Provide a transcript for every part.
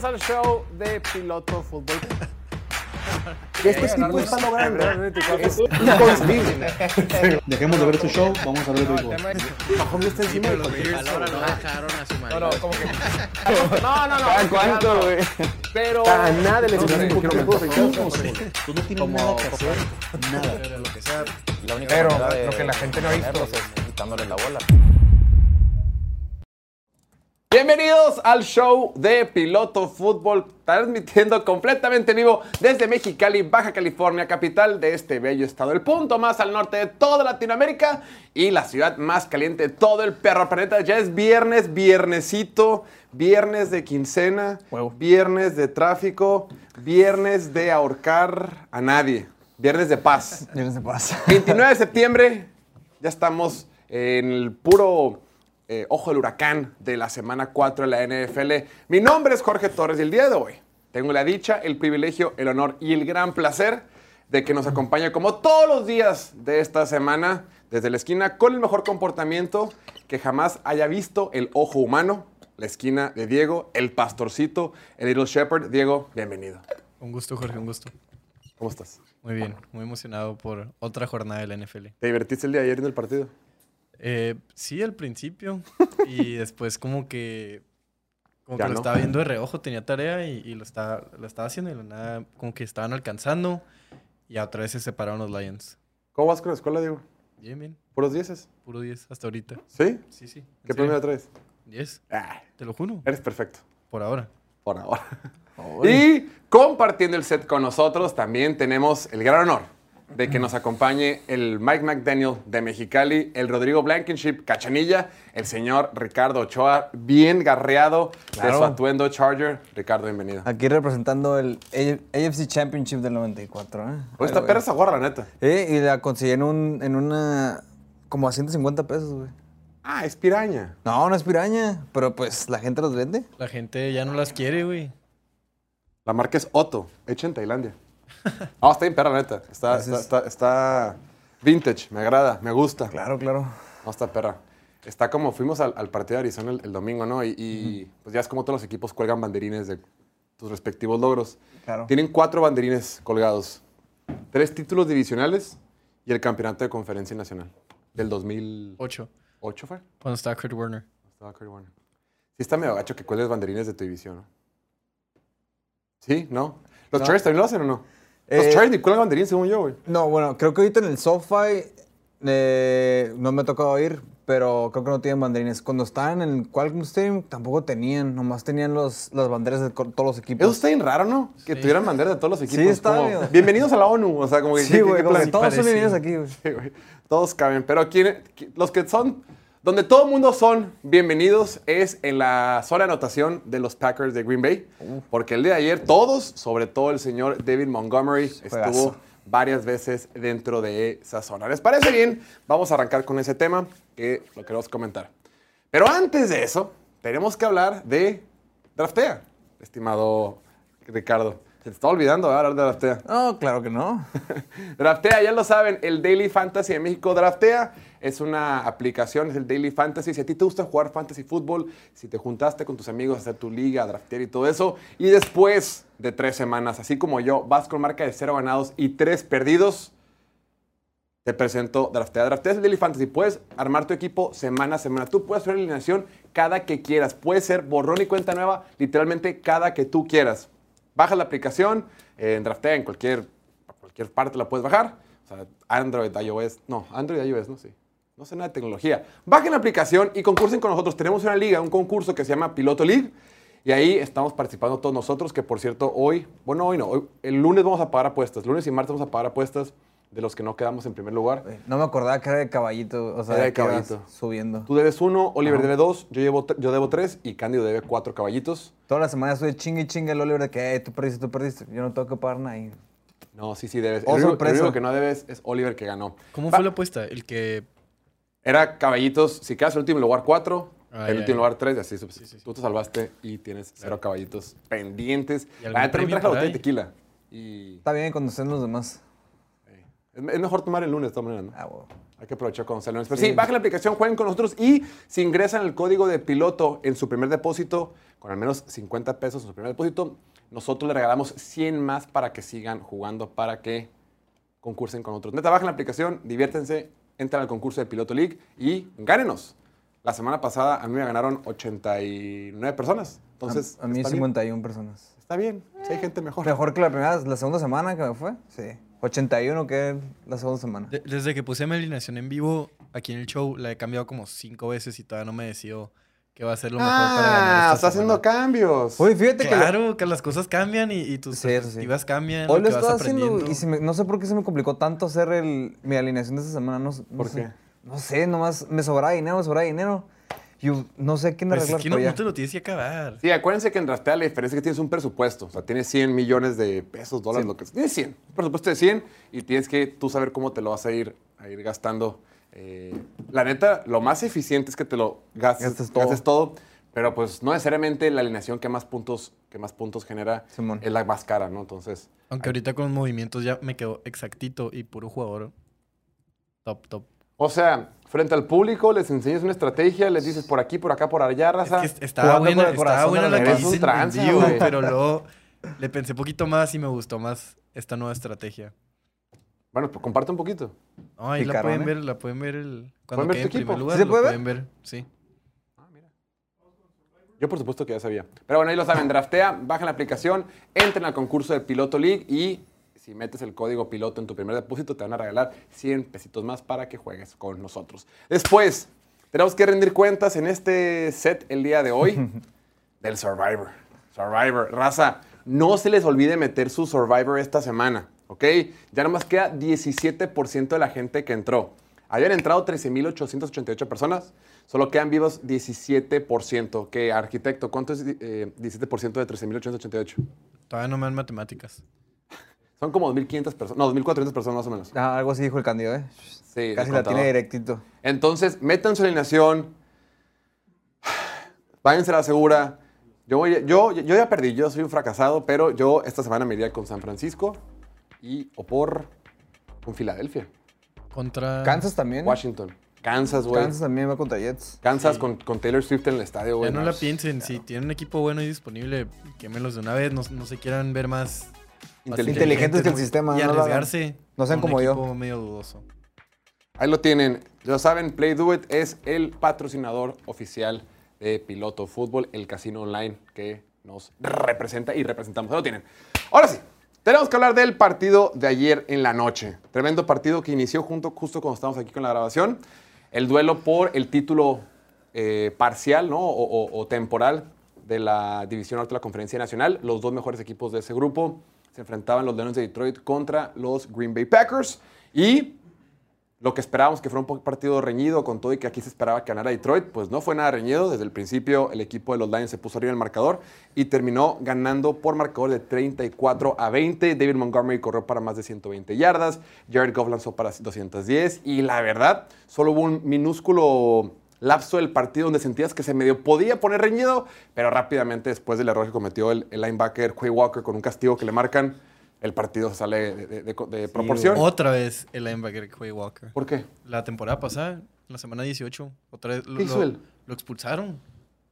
Bienvenidos al show de Piloto Fútbol. Que este tipo está logrando es inconcebible. Dejemos de ver tu show, vamos a ver tu show. Mahomes está encima de Los cualquier- Bills ahora no su No, no, como que. No, no, no. ¿Cada cuánto, güey? Pero. A nada le No enseñaron sé, un quiero poquito ver. de Tú no tienes nada que hacer. Nada. Pero lo que sea. La gente no ha visto es quitándole la bola. Bienvenidos al show de Piloto Fútbol, transmitiendo completamente en vivo desde Mexicali, Baja California, capital de este bello estado, el punto más al norte de toda Latinoamérica y la ciudad más caliente de todo el perro planeta. Ya es viernes, viernesito, viernes de quincena, viernes de tráfico, viernes de ahorcar a nadie, viernes de paz. Viernes de paz. 29 de septiembre, ya estamos en el puro eh, ojo del huracán de la semana 4 de la NFL. Mi nombre es Jorge Torres y el día de hoy tengo la dicha, el privilegio, el honor y el gran placer de que nos acompañe como todos los días de esta semana desde la esquina con el mejor comportamiento que jamás haya visto el ojo humano. La esquina de Diego, el pastorcito, el Little Shepherd. Diego, bienvenido. Un gusto, Jorge, un gusto. ¿Cómo estás? Muy bien, muy emocionado por otra jornada de la NFL. ¿Te divertiste el día de ayer en el partido? Eh, sí, al principio. y después como que... Como Ya que lo estaba viendo de reojo, tenía tarea y, y lo, estaba, lo estaba haciendo y la nada como que estaban alcanzando y otra vez se separaron los Lions. ¿Cómo vas con la escuela, Diego? Bien, bien. ¿Puros dieces? Puro 10 hasta ahorita. ¿Sí? Sí, sí. ¿en ¿Qué premio traes? 10, Ah, te lo juro. eres perfecto. Por ahora. Por ahora. Y compartiendo el set con nosotros también tenemos el gran honor de que nos acompañe el Mike McDaniel de Mexicali, el Rodrigo Blankenship Cachanilla, el señor Ricardo Ochoa, bien garreado de su atuendo Charger. Ricardo, bienvenido. Aquí representando el AFC Championship del 94, ¿eh? Hoy está perra esa gorra, neta. Eh, y la conseguí en, un, en una... como a 150 pesos, güey. Ah, es piraña. No, no es piraña, pero pues la gente los vende. La gente ya no las quiere, güey. La marca es Otto, hecha en Tailandia. No, está bien perra, la neta. Está, está, Gracias. está- está vintage, me agrada, me gusta. Claro, claro. No, está perra. Está como fuimos al, al partido de Arizona el, el domingo, ¿no? Y, y, pues ya es como todos los equipos cuelgan banderines de tus respectivos logros. Claro. Tienen cuatro banderines colgados. Tres títulos divisionales y el campeonato de conferencia nacional del 2008 8. fue. Cuando estaba Kurt Warner. Estaba Kurt Warner. Sí está medio gacho que cuelgues banderines de tu división, ¿no? ¿Sí? ¿No? ¿Los No. Chargers también lo hacen o no? Los Eh, Chargers ni cuelgan banderines según yo, güey. No, bueno, creo que ahorita en el SoFi eh, no me ha tocado ir, pero creo que no tienen banderines. Cuando estaban en el Qualcomm Stadium tampoco tenían, nomás tenían los, las banderas de todos los equipos. Eso está bien raro, ¿no? Que tuvieran banderas de todos los equipos. está como, medio- Bienvenidos a la ONU. O sea, como que. Sí, ¿qué- güey, todos son bienvenidos aquí, güey. Sí, güey. Todos caben. Pero ¿quién- qui- los que son. Donde todo el mundo son bienvenidos es en la zona de anotación de los Packers de Green Bay. Porque el día de ayer todos, sobre todo el señor David Montgomery, estuvo varias veces dentro de esa zona. ¿Les parece bien? Vamos a arrancar con ese tema que lo queremos comentar. Pero antes de eso, tenemos que hablar de Draftea, estimado Ricardo. Se te está olvidando hablar de Draftea. No, claro que no. Draftea, ya lo saben, el Daily Fantasy de México Draftea es una aplicación, es el Daily Fantasy. Si a ti te gusta jugar fantasy fútbol, si te juntaste con tus amigos a hacer tu liga, a draftear y todo eso, y después de tres semanas, así como yo, vas con marca de cero ganados y tres perdidos, te presento Draftea. Draftea es el Daily Fantasy. Puedes armar tu equipo semana a semana. Tú puedes hacer alineación cada que quieras. Puede ser borrón y cuenta nueva, literalmente cada que tú quieras. Baja la aplicación, eh, en Draftea, en cualquier, cualquier parte la puedes bajar. O sea, Android, iOS. No, Android, iOS, no sé. No sé nada de tecnología. Bajen la aplicación y concursen con nosotros. Tenemos una liga, un concurso que se llama Piloto League. Y ahí estamos participando todos nosotros, que por cierto, hoy, bueno, hoy no, hoy- el lunes vamos a pagar apuestas. Lunes y martes vamos a pagar apuestas de los que no quedamos en primer lugar. No me acordaba que era de caballito, o sea, Era de caballito. subiendo. Tú debes uno, Oliver debe dos, yo, llevo, yo debo tres y Cándido debe cuatro caballitos. Toda la semana estoy chingue y chingue el Oliver de que "Eh, tú perdiste, tú perdiste. Yo no tengo que pagar nada. y- No, sí, sí debes. Oh, el, único, el sorpresa. único que no debes es Oliver que ganó. ¿Cómo Va- fue la apuesta? El que... Era caballitos, si quedas en el último lugar cuatro, Ah, el último lugar tres, y así. sí, sí. Tú te salvaste y tienes cero caballitos pendientes. ¿Y algún La neta, me premio traje la botella de tequila. Y Está bien cuando estén los demás. Es mejor tomar el lunes de todas maneras, ¿no? Ah, bueno. Hay que aprovechar cuando sea el lunes. Pero sí, bajen la aplicación, jueguen con nosotros y si ingresan el código de piloto en su primer depósito, con al menos 50 pesos en su primer depósito, nosotros le regalamos 100 más para que sigan jugando, para que concursen con otros. Neta, bajen la aplicación, diviértense, entran al concurso de Piloto League y gánenos. La semana pasada a mí me ganaron 89 personas. Entonces, a, a mí está bien. 51 personas. Está bien, si hay gente mejor. Mejor que la primera, la segunda semana que me fue. Sí. 81 que la segunda semana. De- desde que puse mi alineación en vivo aquí en el show, la he cambiado como cinco veces y todavía no me decido qué va a ser lo mejor para ganar. Ah, está haciendo cambios. Oye, fíjate que. Claro, que las cosas cambian y, y tus Sí, perspectivas cambian. Hoy lo que estaba haciendo aprendiendo. y se me- no sé por qué se me complicó tanto hacer el, mi alineación de esta semana. No, no ¿Por sé. qué? No sé, nomás me sobraba dinero, me sobraba dinero. Yo no sé quién Pues arreglar es que no, te lo tienes que acabar. Sí, acuérdense que en Draftea la diferencia es que tienes un presupuesto. O sea, tienes 100 millones de pesos, dólares, lo que sea. Tienes 100. Un presupuesto de 100 y tienes que tú saber cómo te lo vas a ir, a ir gastando. Eh, la neta, lo más eficiente es que te lo gastes, Gastes todo. gastes todo. Pero pues no necesariamente la alineación que más puntos, que más puntos genera Simón. es la más cara, ¿no? Entonces, Aunque ahorita con movimientos ya me quedó exactito y puro jugador. Top, top. O sea, frente al público les enseñas una estrategia, les dices por aquí, por acá, por allá, raza. Es que estaba jugando buena, con el estaba buena la que revés. hice Es un en- en tranza, vivo, güey. pero luego le pensé poquito más y me gustó más esta nueva estrategia. Bueno, pues comparte un poquito. No, ahí la pueden ver, la pueden ver el, ¿Pueden cuando ver quede tu en primer equipo? lugar. ¿Sí se puede ver? pueden ver, sí. Yo por supuesto que ya sabía. Pero bueno, ahí lo saben, draftea, bajan la aplicación, entren al concurso de Piloto League y si metes el código piloto en tu primer depósito te van a regalar 100 pesitos más para que juegues con nosotros. Después, tenemos que rendir cuentas en este set el día de hoy del Survivor. Survivor, raza, no se les olvide meter su Survivor esta semana, ¿ok? Ya nomás queda 17% de la gente que entró. Habían entrado 13.888 personas, solo quedan vivos 17%. ¿Qué, arquitecto? ¿Cuánto es eh, 17% de 13.888? Todavía no me dan matemáticas. Son como 2.500 personas, no, 2.400 personas más o menos. Ah, algo así dijo el candido, ¿eh? Sí, Casi la tiene directito. Entonces, metan su alineación. Váyanse a la segura. Yo, voy- yo, yo ya perdí, yo soy un fracasado, pero yo esta semana me iría con San Francisco y o por con Filadelfia, Contra. Kansas también. Washington, Kansas, güey. Kansas también va contra Jets. Kansas con, con Taylor Swift en el estadio, Ya güey. no la piensen, si tienen un equipo bueno y disponible, quémelos de una vez, no, no se quieran ver más Inteligentes. Inteligentes que el sistema, Y no arriesgarse. No sean como un yo. medio dudoso. Ahí lo tienen. Ya saben, Play Do It es el patrocinador oficial de Piloto Fútbol, el casino online que nos representa y representamos. Ahí lo tienen. Ahora sí, tenemos que hablar del partido de ayer en la noche. Tremendo partido que inició junto, justo cuando estamos aquí con la grabación. El duelo por el título eh, parcial ¿no? o, o- o temporal de la División Norte de la Conferencia Nacional. Los dos mejores equipos de ese grupo se enfrentaban los Leones de Detroit contra los Green Bay Packers. Y lo que esperábamos que fuera un partido reñido con todo y que aquí se esperaba que ganara Detroit, pues no fue nada reñido. Desde el principio el equipo de los Lions se puso arriba el marcador y terminó ganando por marcador de 34 a 20. David Montgomery corrió para más de 120 yardas, Jared Goff lanzó para 210 y la verdad, solo hubo un minúsculo lapso del partido donde sentías que se medio podía poner reñido, pero rápidamente después del error que cometió el, el linebacker Quay Walker con un castigo que le marcan, el partido sale de, de- de- de proporción. Otra vez el linebacker Quay Walker. ¿Por qué? La temporada pasada, la semana 18, otra vez lo, ¿Qué hizo lo- él? lo expulsaron.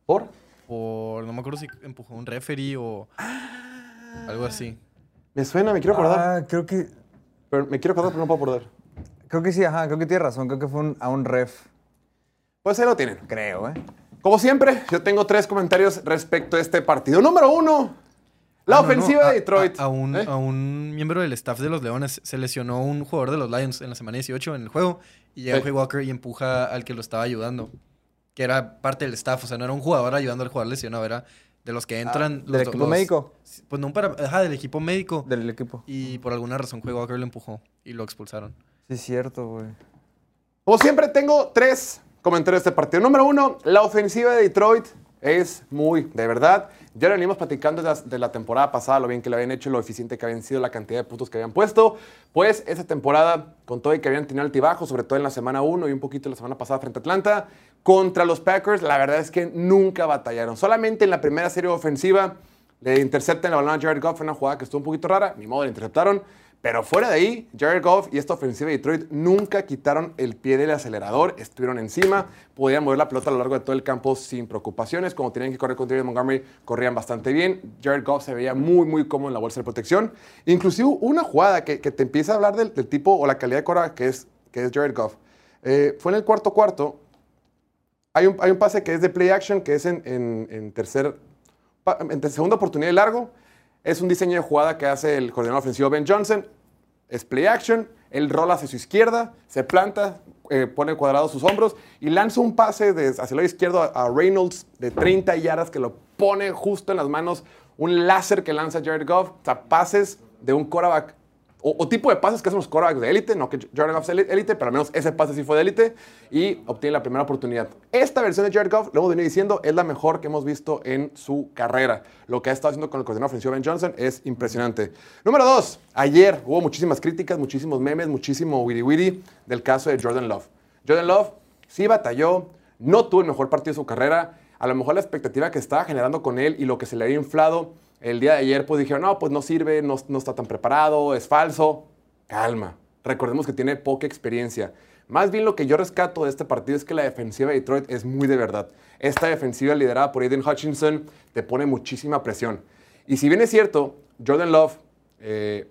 ¿Por? Por, no me acuerdo si empujó a un referee o algo así. Me suena, me quiero acordar. Ah, creo que. Pero me quiero acordar, pero no puedo acordar. Creo que sí, ajá, creo que tiene razón. Creo que fue un- a un ref. Pues ahí lo tienen. Creo, ¿eh? Como siempre, yo tengo tres comentarios respecto a este partido. Número uno, la Ah, no, no, ofensiva a- de Detroit. A, a un, ¿Eh? a un miembro del staff de los Leones se lesionó un jugador de los Lions en la semana 18 en el juego y llega Sí. Walker y empuja al que lo estaba ayudando, que era parte del staff, o sea, no era un jugador ayudando al jugador lesionado, era de los que entran. ¿Del los- equipo los- médico? Pues no, para, ajá, del equipo médico. Del equipo. Y por alguna razón Quay Walker lo empujó y lo expulsaron. Sí, es cierto, güey. Como siempre, tengo tres comentarios de este partido. Número uno, la ofensiva de Detroit es muy, de verdad. Ya lo venimos platicando de la, la temporada pasada, lo bien que lo habían hecho, lo eficiente que habían sido, la cantidad de puntos que habían puesto. Pues esa temporada, con todo y que habían tenido altibajos, sobre todo en la semana 1 y un poquito la semana pasada frente a Atlanta, contra los Packers, la verdad es que nunca batallaron. Solamente en la primera serie ofensiva le interceptan el balón a Jared Goff, fue una jugada que estuvo un poquito rara, ni modo, le interceptaron. Pero fuera de ahí, Jared Goff y esta ofensiva de Detroit nunca quitaron el pie del acelerador, estuvieron encima, podían mover la pelota a lo largo de todo el campo sin preocupaciones. Como tenían que correr con David Montgomery, corrían bastante bien. Jared Goff se veía muy, muy cómodo en la bolsa de protección. Inclusive una jugada que, te empieza a hablar del, tipo o la calidad de cora que es, que es Jared Goff. Eh, fue en el cuarto cuarto. Hay un, hay un pase que es de play action, que es en, en- tercer, en segunda oportunidad y largo. Es un diseño de jugada que hace el coordinador ofensivo Ben Johnson. Es play action. Él rola hacia su izquierda, se planta, eh, pone cuadrado sus hombros y lanza un pase hacia el lado izquierdo a, a Reynolds de 30 yardas que lo pone justo en las manos. Un láser que lanza Jared Goff. O sea, pases de un quarterback o, tipo de pases que hacen los quarterbacks de élite, no que Jared Goff éli- élite, pero al menos ese pase sí fue de élite y obtiene la primera oportunidad. Esta versión de Jared Goff, lo hemos venido diciendo, es la mejor que hemos visto en su carrera. Lo que ha estado haciendo con el coordinador ofensivo Ben Johnson es impresionante. Número dos, ayer hubo muchísimas críticas, muchísimos memes, muchísimo witty witty del caso de Jordan Love. Jordan Love sí batalló, no tuvo el mejor partido de su carrera. A lo mejor la expectativa que estaba generando con él y lo que se le había inflado el día de ayer, pues dijeron, no, pues no sirve, no, no está tan preparado, es falso. Calma. Recordemos que tiene poca experiencia. Más bien lo que yo rescato de este partido es que la defensiva de Detroit es muy de verdad. Esta defensiva liderada por Aiden Hutchinson te pone muchísima presión. Y si bien es cierto, Jordan Love eh,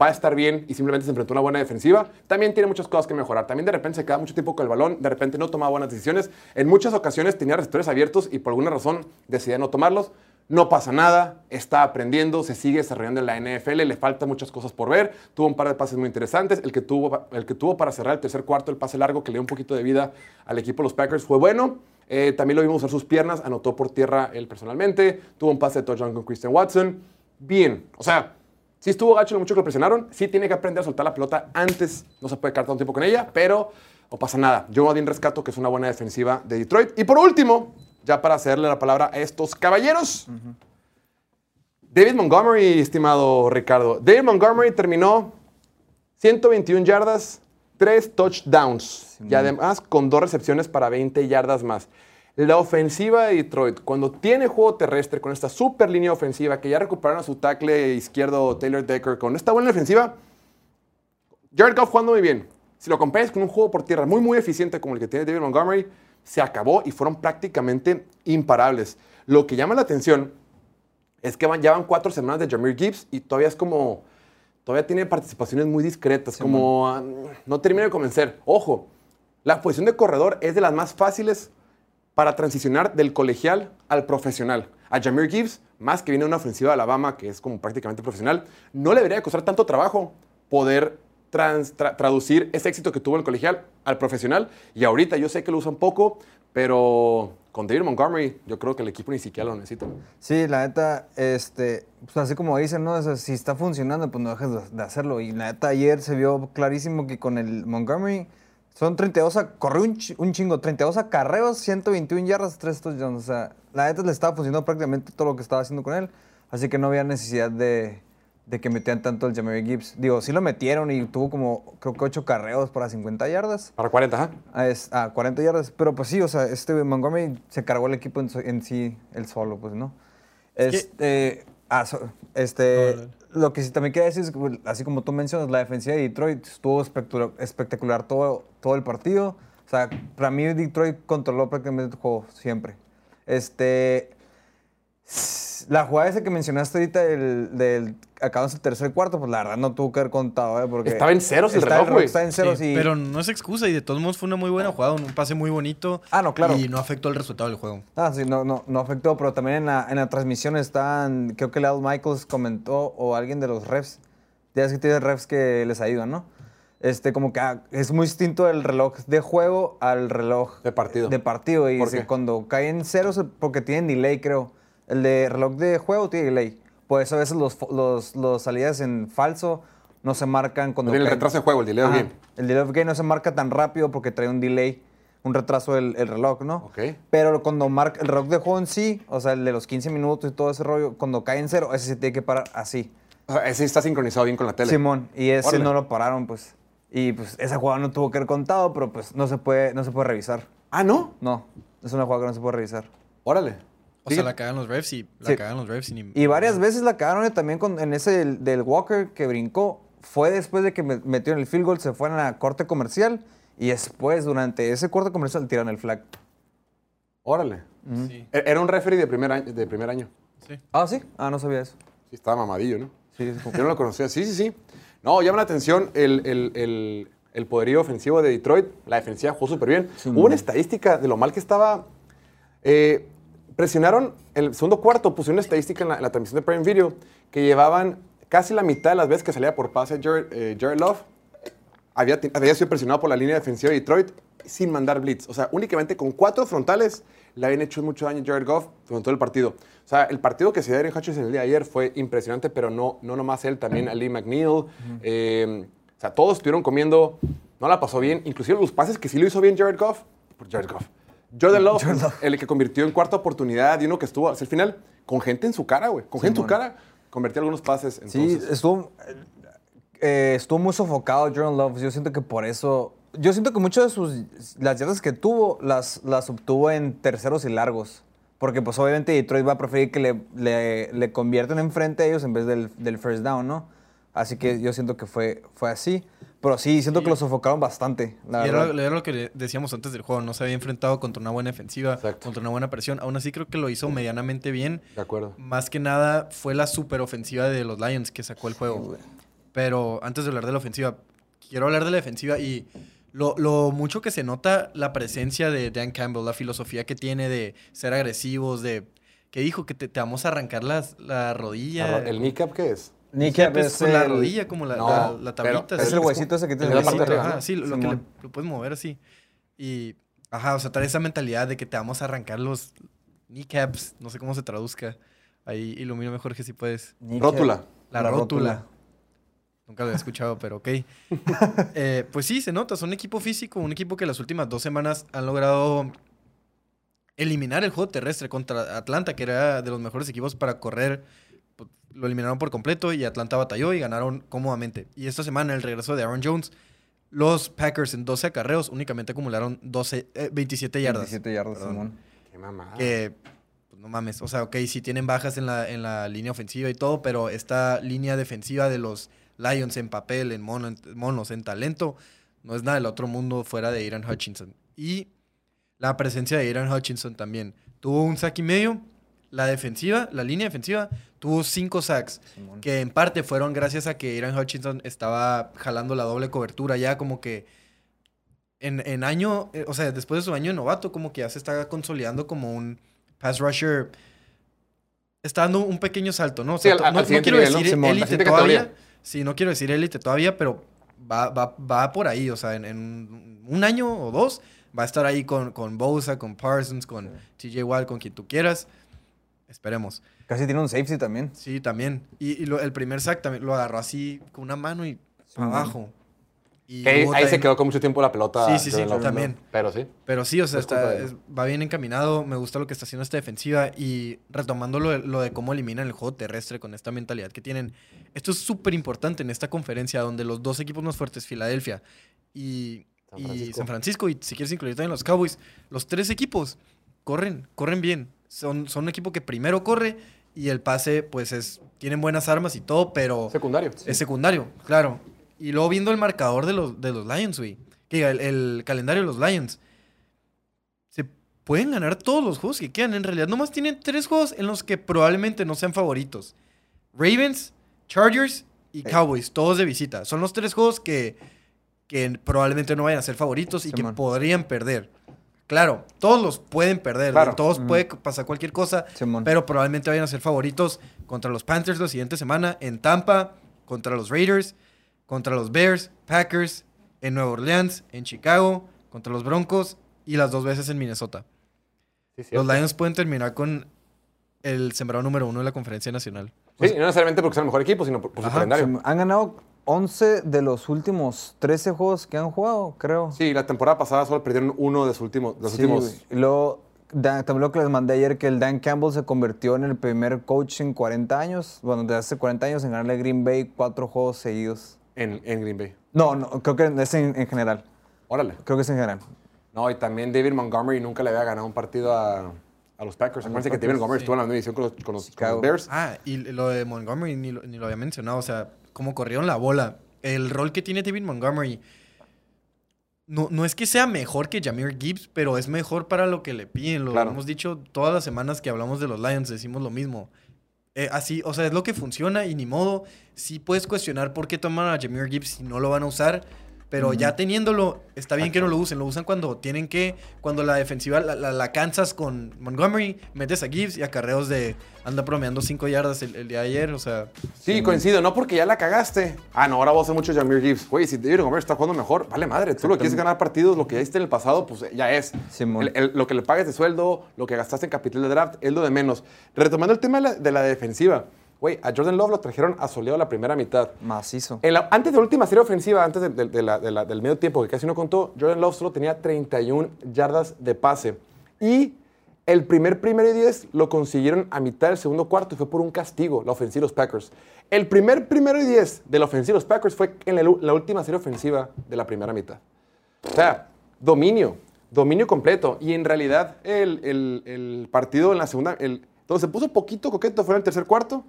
va a estar bien y simplemente se enfrentó a una buena defensiva, también tiene muchas cosas que mejorar. También de repente se queda mucho tiempo con el balón, de repente no toma buenas decisiones. En muchas ocasiones tenía receptores abiertos y por alguna razón decidía no tomarlos. No pasa nada, está aprendiendo, se sigue desarrollando en la NFL, le faltan muchas cosas por ver. Tuvo un par de pases muy interesantes. El que tuvo, el que tuvo para cerrar el tercer cuarto, el pase largo que le dio un poquito de vida al equipo de los Packers, fue bueno. Eh, también lo vimos usar sus piernas, anotó por tierra él personalmente. Tuvo un pase de touchdown con Christian Watson. Bien, o sea, sí estuvo gacho lo mucho que lo presionaron. Sí tiene que aprender a soltar la pelota antes. No se puede quedar tanto tiempo con ella, pero no pasa nada. Yo bien rescato que es una buena defensiva de Detroit. Y por último, ya para hacerle la palabra a estos caballeros. David Montgomery, estimado Ricardo. David Montgomery terminó 121 yardas, 3 touchdowns y además con dos recepciones para 20 yardas más. La ofensiva de Detroit, cuando tiene juego terrestre con esta super línea ofensiva que ya recuperaron a su tackle izquierdo Taylor Decker con esta buena ofensiva, Jared Goff jugando muy bien. Si lo comparas con un juego por tierra muy, muy eficiente como el que tiene David Montgomery, se acabó y fueron prácticamente imparables. Lo que llama la atención es que van, ya van cuatro semanas de Jameer Gibbs y todavía es como, todavía tiene participaciones muy discretas, como ah, no termina de convencer. Ojo, la posición de corredor es de las más fáciles para transicionar del colegial al profesional. A Jameer Gibbs, más que viene de una ofensiva de Alabama, que es como prácticamente profesional, no le debería de costar tanto trabajo poder traducir ese éxito que tuvo el colegial al profesional. Y ahorita yo sé que lo usan poco, pero con David Montgomery yo creo que el equipo ni siquiera lo necesita. Sí, la neta, este, pues así como dicen, ¿no? Si está funcionando, pues no dejes de- hacerlo. Y la neta, ayer se vio clarísimo que con el Montgomery son 32, a, corrió un, chi- un chingo, 32 acarreos, 121 yardas, 3 touchdowns. O sea, la neta le estaba funcionando prácticamente todo lo que estaba haciendo con él. Así que no había necesidad de, de que metían tanto el Jameer Gibbs. Digo, sí lo metieron y tuvo como, creo que 8 carreos para 50 yardas. Para 40, ¿ah? A, es- a 40 yardas. Pero pues sí, o sea, este Montgomery se cargó el equipo en, so- en sí, él solo, pues, ¿no? Este, ah, so- este, No, no. lo que sí también quería decir es que, pues, así como tú mencionas, la defensiva de Detroit estuvo espectacular, espectacular todo, todo el partido. O sea, para mí Detroit controló prácticamente el juego siempre. Este, la jugada esa que mencionaste ahorita del, del acabamos el tercer cuarto, pues la verdad no tuvo que haber contado, ¿eh? Porque Estaba en ceros el reloj, güey. Está en ceros Sí, y... Pero no es excusa y de todos modos fue una muy buena jugada, un pase muy bonito. Ah, no, claro. Y no afectó el resultado del juego. Ah, sí, no, no, no afectó, pero también en la, en la transmisión están, creo que Lal Michaels comentó, o alguien de los refs, ya es que tiene refs que les ayudan, ¿no? Este, como que ah, es muy distinto el reloj de juego al reloj De partido. De partido. Y ¿Por qué? cuando caen ceros, porque tienen delay, creo. El de reloj de juego tiene delay. Por eso a veces los, los, los salidas en falso no se marcan cuando Viene el retraso de juego, el delay of game. El delay of game no se marca tan rápido porque trae un delay, un retraso del el reloj, ¿no? Ok. Pero cuando marca el reloj de juego en sí, o sea, el de los 15 minutos y todo ese rollo, cuando cae en cero, ese sí tiene que parar así. O sea, ese está sincronizado bien con la tele. Simón, y ese Órale. no lo pararon, pues. Y pues esa jugada no tuvo que haber contado, pero pues no se puede, no se puede revisar. Ah, ¿no? No, es una jugada que no se puede revisar. Órale. O sea, la cagan los refs y la Sí. cagan los refs y ni- Y varias veces la cagaron eh, también con, en ese del, del Walker que brincó. fue después de que me- metieron el field goal, se fue a la corte comercial y después, durante ese corte comercial, tiraron el flag. Órale. Sí, E- Era un referee de primer año. De primer año. sí. Ah, sí. Ah, no sabía eso. Sí, estaba mamadillo, ¿no? Sí, como- Yo no lo conocía. Sí, sí, sí. No, llama la atención el, el- el- el poderío ofensivo de Detroit. La defensiva jugó súper bien. Sí, Hubo man. una estadística de lo mal que estaba. eh, presionaron el segundo cuarto, pusieron una estadística en la, en la transmisión de Prime Video que llevaban casi la mitad de las veces que salía por pase Jared, eh, Jared Love. Había, había sido presionado por la línea defensiva de Detroit sin mandar blitz. O sea, únicamente con cuatro frontales le habían hecho mucho daño a Jared Goff durante todo el partido. O sea, el partido que se dio en Hutchinson el día de ayer fue impresionante, pero no, no nomás él, también Ali McNeil. eh, o sea, todos estuvieron comiendo, no la pasó bien. Inclusive los pases que sí lo hizo bien Jared Goff, por Jared Goff. Jordan Love, el que convirtió en cuarta oportunidad y uno que estuvo hasta el final con gente en su cara, güey. Con gente en su cara, convirtió algunos pases. Sí, Entonces, estuvo, eh, estuvo muy sofocado Jordan Love. Yo siento que por eso. Yo siento que muchas de sus. Las yardas que tuvo las, las obtuvo en terceros y largos. Porque, pues, obviamente Detroit va a preferir que le, le, le conviertan enfrente a ellos en vez del, del first down, ¿no? Así que yo siento que fue, fue así. Pero sí, siento que lo sofocaron bastante. La Y era, verdad. era lo que decíamos antes del juego, no se había enfrentado contra una buena defensiva, Exacto. contra una buena presión. Aún así creo que lo hizo medianamente bien. de acuerdo. Más que nada fue la superofensiva de los Lions que sacó el juego. Pero antes de hablar de la ofensiva, quiero hablar de la defensiva y lo, lo mucho que se nota la presencia de Dan Campbell, la filosofía que tiene de ser agresivos, de que dijo que te, te vamos a arrancar las, la rodilla. ¿El kneecap qué es? Kneecap es es con la el- rodilla, como la, No, la, la pero tablita. Es el huesito ese que tiene la el parte arriba, sí, lo, lo que le, Simón. lo puedes mover así. Y, ajá, o sea, trae esa mentalidad de que te vamos a arrancar los kneecaps, no sé cómo se traduzca. Ahí ilumino mejor que si puedes. Kneecap. Rótula. La, rótula. Nunca lo había escuchado, pero ok. Eh, pues sí, se nota, son un equipo físico, un equipo que las últimas dos semanas han logrado eliminar el juego terrestre contra Atlanta, que era de los mejores equipos para correr. Pues, Lo eliminaron por completo y Atlanta batalló y ganaron cómodamente. Y esta semana, el regreso de Aaron Jones, los Packers en 12 acarreos únicamente acumularon 12, eh, 27 yardas. 27 yardas, Perdón. Simón. Qué mamada. Que, pues, no mames, o sea, ok, sí tienen bajas en la, en la línea ofensiva y todo, pero esta línea defensiva de los Lions en papel, en, mono- en monos, en talento, no es nada del otro mundo fuera de Aaron Hutchinson. Y la presencia de Aaron Hutchinson también. Tuvo un sack y medio, la defensiva, la línea defensiva, tuvo cinco sacks, Simón. que en parte fueron gracias a que Aaron Hutchinson estaba jalando la doble cobertura ya como que en, en año, eh, o sea, después de su año de novato, como que ya se está consolidando como un pass rusher. Está dando un pequeño salto, ¿no? O Sí, sea, al- to- al no, quiero decir élite todavía. Sí, no quiero decir élite todavía, pero va, va, va por ahí. O sea, en, en un año o dos va a estar ahí con, con Bosa, con Parsons, con TJ Watt, con quien tú quieras. Esperemos. Casi tiene un safety también. Sí, también. Y, y lo- el primer sack también lo agarró así con una mano y para abajo. Y Que ahí, se quedó con mucho tiempo la pelota. Sí, sí, sí, también. Pero sí. Pero sí, o sea, No está, es- va bien encaminado. Me gusta lo que está haciendo esta defensiva. Y retomando lo, de- lo de cómo eliminan el juego terrestre con esta mentalidad que tienen. Esto es súper importante en esta conferencia donde los dos equipos más fuertes, Filadelfia y San y Francisco. San Francisco, y si quieres incluir también los Cowboys, los tres equipos corren, corren bien. Son, son un equipo que primero corre y el pase, pues es, tienen buenas armas y todo, pero Secundario. es secundario, claro. Y luego viendo el marcador de los, de los Lions, güey. Que el, el calendario de los Lions. Se pueden ganar todos los juegos que quedan. En realidad, nomás tienen tres juegos en los que probablemente no sean favoritos. Ravens, Chargers y Cowboys, todos de visita. Son los tres juegos que, que probablemente no vayan a ser favoritos y que podrían perder. Claro, todos los pueden perder. Claro. Todos puede pasar cualquier cosa. Simón. Pero probablemente vayan a ser favoritos contra los Panthers la siguiente semana, en Tampa, contra los Raiders, contra los Bears, Packers, en Nueva Orleans, en Chicago, contra los Broncos y las dos veces en Minnesota. Sí. Los Lions pueden terminar con el sembrado número uno de la conferencia nacional. Sí, no necesariamente porque sea el mejor equipo, sino por, por su calendario. Han ganado 11 de los últimos 13 juegos que han jugado, creo. Sí, la temporada pasada solo perdieron uno de sus últimos. de los Sí, últimos. Y luego, Dan- también lo que les mandé ayer, que el Dan Campbell se convirtió en el primer coach en 40 años, bueno, desde hace 40 años, en ganarle a Green Bay cuatro juegos seguidos. en, en Green Bay. No, no, creo que es en, en general. Órale. Creo que es en general. No, y también David Montgomery nunca le había ganado un partido a, a los Packers. Acuérdense que David Montgomery estuvo en la misma con los, con los- con los Chicago. Bears. Ah, y lo de Montgomery ni lo, ni lo había mencionado. O sea, cómo corrieron la bola el rol que tiene David Montgomery no, no es que sea mejor que Jameer Gibbs, pero es mejor para lo que le piden. Lo Claro. hemos dicho todas las semanas que hablamos de los Lions, decimos lo mismo. Eh, así, o sea, es lo que funciona y ni modo. Sí puedes cuestionar por qué toman a Jameer Gibbs si no lo van a usar. Pero ya teniéndolo, está bien que no lo usen. Lo usan cuando tienen que, cuando la defensiva la, la- la cansas con Montgomery, metes a Gibbs y acarreos de anda promeando 5 yardas el, el día de ayer. O sea, Sí, coincido, no porque ya la cagaste. Ah, no, ahora vos haces mucho Jameer Gibbs. Güey, si David Montgomery está jugando mejor, vale madre. Tú lo quieres es ganar partidos, lo que ya hiciste en el pasado, pues ya es. Simón. El- el- lo que le pagues de sueldo, lo que gastaste en capital de draft, es lo de menos. Retomando el tema de la, de la defensiva. Güey, a Jordan Love lo trajeron a soleado la primera mitad. Macizo. En la- antes de la última serie ofensiva, antes de- de- de la- la- del medio tiempo, que casi no contó, Jordan Love solo tenía 31 yardas de pase. Y el primer primero y 10 lo consiguieron a mitad del segundo cuarto y fue por un castigo, la ofensiva de los Packers. El primer primero y 10 de la ofensiva de los Packers fue en la, la última serie ofensiva de la primera mitad. O sea, dominio, dominio completo. Y en realidad el, el- el partido en la segunda, el, donde se puso poquito coqueto fue en el tercer cuarto,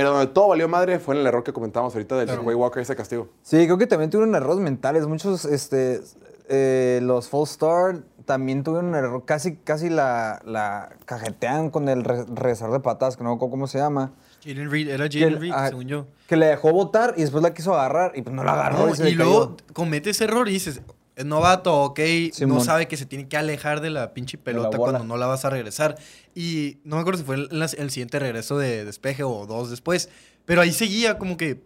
pero donde todo valió madre fue en el error que comentábamos ahorita del Way Walker, ese castigo. Sí, creo que también tuvieron errores mentales. Muchos, este, eh, los false start también tuvieron un error. Casi, casi la, la cajetean con el re- regresador de patadas, que no me acuerdo cómo se llama. Jaden Reed, era Jaden Reed, ah, según yo. Que le dejó botar y después la quiso agarrar y pues no la agarró. No, y, luego cayó. comete ese error y dices, es novato, ok, no sabe que se tiene que alejar de la pinche pelota cuando no la vas a regresar. Y no me acuerdo si fue el, siguiente regreso de despeje o dos después, pero ahí seguía como que...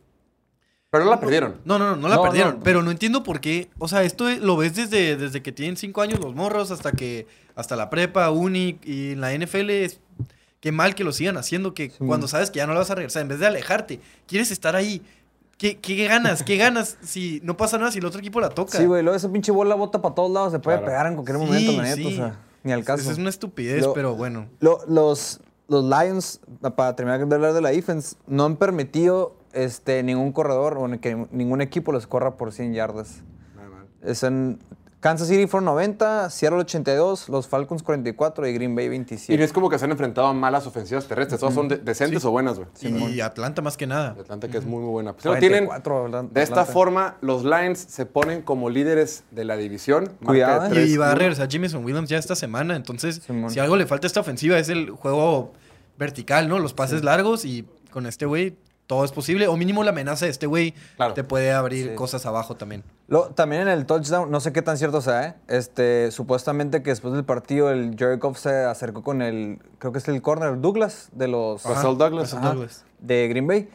Pero no la perdieron. No, no, no, no la No, perdieron, no. pero no entiendo por qué. O sea, esto lo ves desde, desde que tienen cinco años los morros hasta que hasta la prepa, uni y en la NFL es... Qué mal que lo sigan haciendo, que cuando sabes que ya no la vas a regresar, en vez de alejarte, quieres estar ahí. ¿Qué, qué ganas? ¿Qué ganas si no pasa nada si el otro equipo la toca? Sí, güey, luego esa pinche bola bota para todos lados, se puede Claro. pegar en cualquier Sí, momento, la neta, sí. o sea, ni al caso. Es, es una estupidez, Lo- pero bueno. Lo- los, los Lions, para terminar de hablar de la defense, no han permitido este, ningún corredor o que ningún equipo les corra por 100 yardas. Nada mal. Es en Kansas City fueron 90, Seattle 82, los Falcons 44 y Green Bay Y no 27. es como que se han enfrentado a malas ofensivas terrestres. Todas son de- decentes o buenas, güey. y Atlanta más que nada. De Atlanta que es muy, muy buena. Pues, lo tienen. 44, ¿verdad? De esta Atlanta. forma, los Lions se ponen como líderes de la división. Cuidado, Y va a regresar Jameson Williams ya esta semana. Entonces, Simón. si algo le falta a esta ofensiva es el juego vertical, ¿no? Los pases largos y con este güey todo es posible. O mínimo la amenaza de este güey Claro. te puede abrir Sí. cosas abajo también. Lo- también en el touchdown, no sé qué tan cierto sea, ¿eh? Este, supuestamente que después del partido el Jared Goff se acercó con el, creo que es el corner Douglas de los... Russell Douglas. Ajá, Douglas. de Green Bay,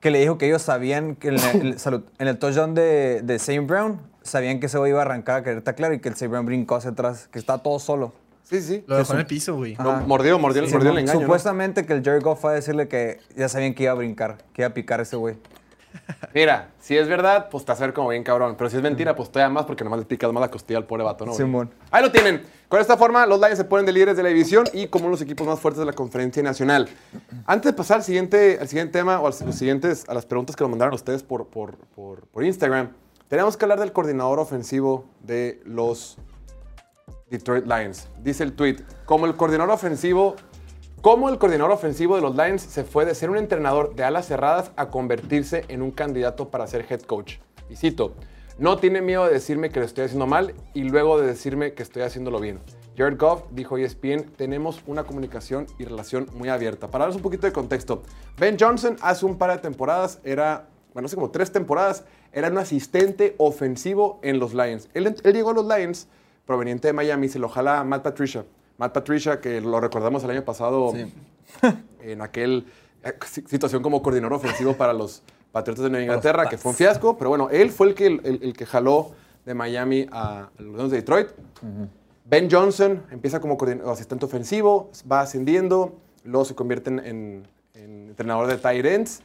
que le dijo que ellos sabían que en el, salud, en el touchdown de, de St. Brown, sabían que ese güey iba a arrancar a querer taclear y que el St. Brown brincó hacia atrás, que está todo solo. Sí, sí. Lo dejó en el piso, güey. No, mordió, mordió, Sí, mordió el engaño. ¿no? Supuestamente que el Jared Goff fue a decirle que ya sabían que iba a brincar, que iba a picar ese güey. Mira, si es verdad, pues te ver como bien cabrón. Pero si es mentira, pues todavía más porque nomás le picas más la costilla al pobre vato, ¿no? güey? Simón. Ahí lo tienen. Con esta forma, los Lions se ponen de líderes de la división y como los equipos más fuertes de la conferencia nacional. Antes de pasar al siguiente, al siguiente tema o a los siguientes, a las preguntas que nos mandaron ustedes por, por, por, por Instagram, tenemos que hablar del coordinador ofensivo de los Detroit Lions. Dice el tweet, como el coordinador ofensivo, como el coordinador ofensivo de los Lions se fue de ser un entrenador de alas cerradas a convertirse en un candidato para ser head coach. Y cito, no tiene miedo de decirme que lo estoy haciendo mal y luego de decirme que estoy haciéndolo bien. Jared Goff dijo ESPN, tenemos una comunicación y relación muy abierta. Para darles un poquito de contexto, Ben Johnson hace un par de temporadas era, bueno, hace como tres temporadas, era un asistente ofensivo en los Lions. Él, él llegó a los Lions proveniente de Miami, se lo jala Matt Patricia. Matt Patricia, que lo recordamos el año pasado en aquel eh, si- situación como coordinador ofensivo para los Patriotas de Nueva Inglaterra, que fue un fiasco, pero bueno, él fue el que, el, el que jaló de Miami a los de Detroit. Ben Johnson empieza como asistente ofensivo, va ascendiendo, luego se convierte en, en- en entrenador de tight ends.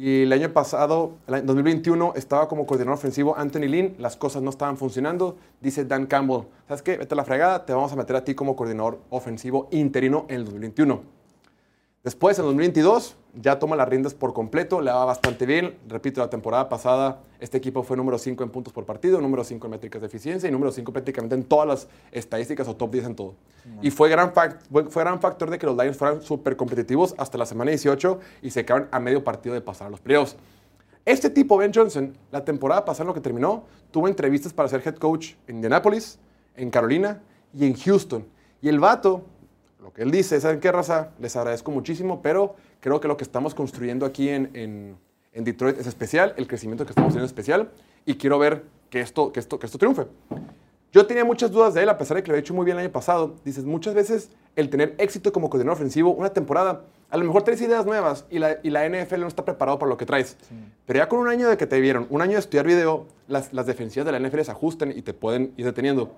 Y el año pasado, el año 2021, estaba como coordinador ofensivo Anthony Lynn. Las cosas no estaban funcionando. Dice Dan Campbell, ¿sabes qué? Vete a la fregada, te vamos a meter a ti como coordinador ofensivo interino en el 2021. Después, en 2022, ya toma las riendas por completo, le va bastante bien. Repito, la temporada pasada este equipo fue número 5 en puntos por partido, número 5 en métricas de eficiencia y número 5 prácticamente en todas las estadísticas o top 10 en todo. Y fue gran, fue gran factor de que los Lions fueran súper competitivos hasta la semana 18 y se quedaron a medio partido de pasar a los playoffs. Este tipo, Ben Johnson, la temporada pasada, en lo que terminó, tuvo entrevistas para ser head coach en Indianapolis, en Carolina y en Houston. Y el vato, lo que él dice, ¿saben qué raza? Les agradezco muchísimo, pero creo que lo que estamos construyendo aquí en, en- en Detroit es especial, el crecimiento que estamos teniendo es especial, y quiero ver que esto, que esto, que esto triunfe. Yo tenía muchas dudas de él, a pesar de que lo había hecho muy bien el año pasado. Dices, muchas veces el tener éxito como coordinador ofensivo, una temporada, a lo mejor traes ideas nuevas y la, y la NFL no está preparado para lo que traes. Pero ya con un año de que te vieron, un año de estudiar video, las, las defensivas de la NFL se ajustan y te pueden ir deteniendo.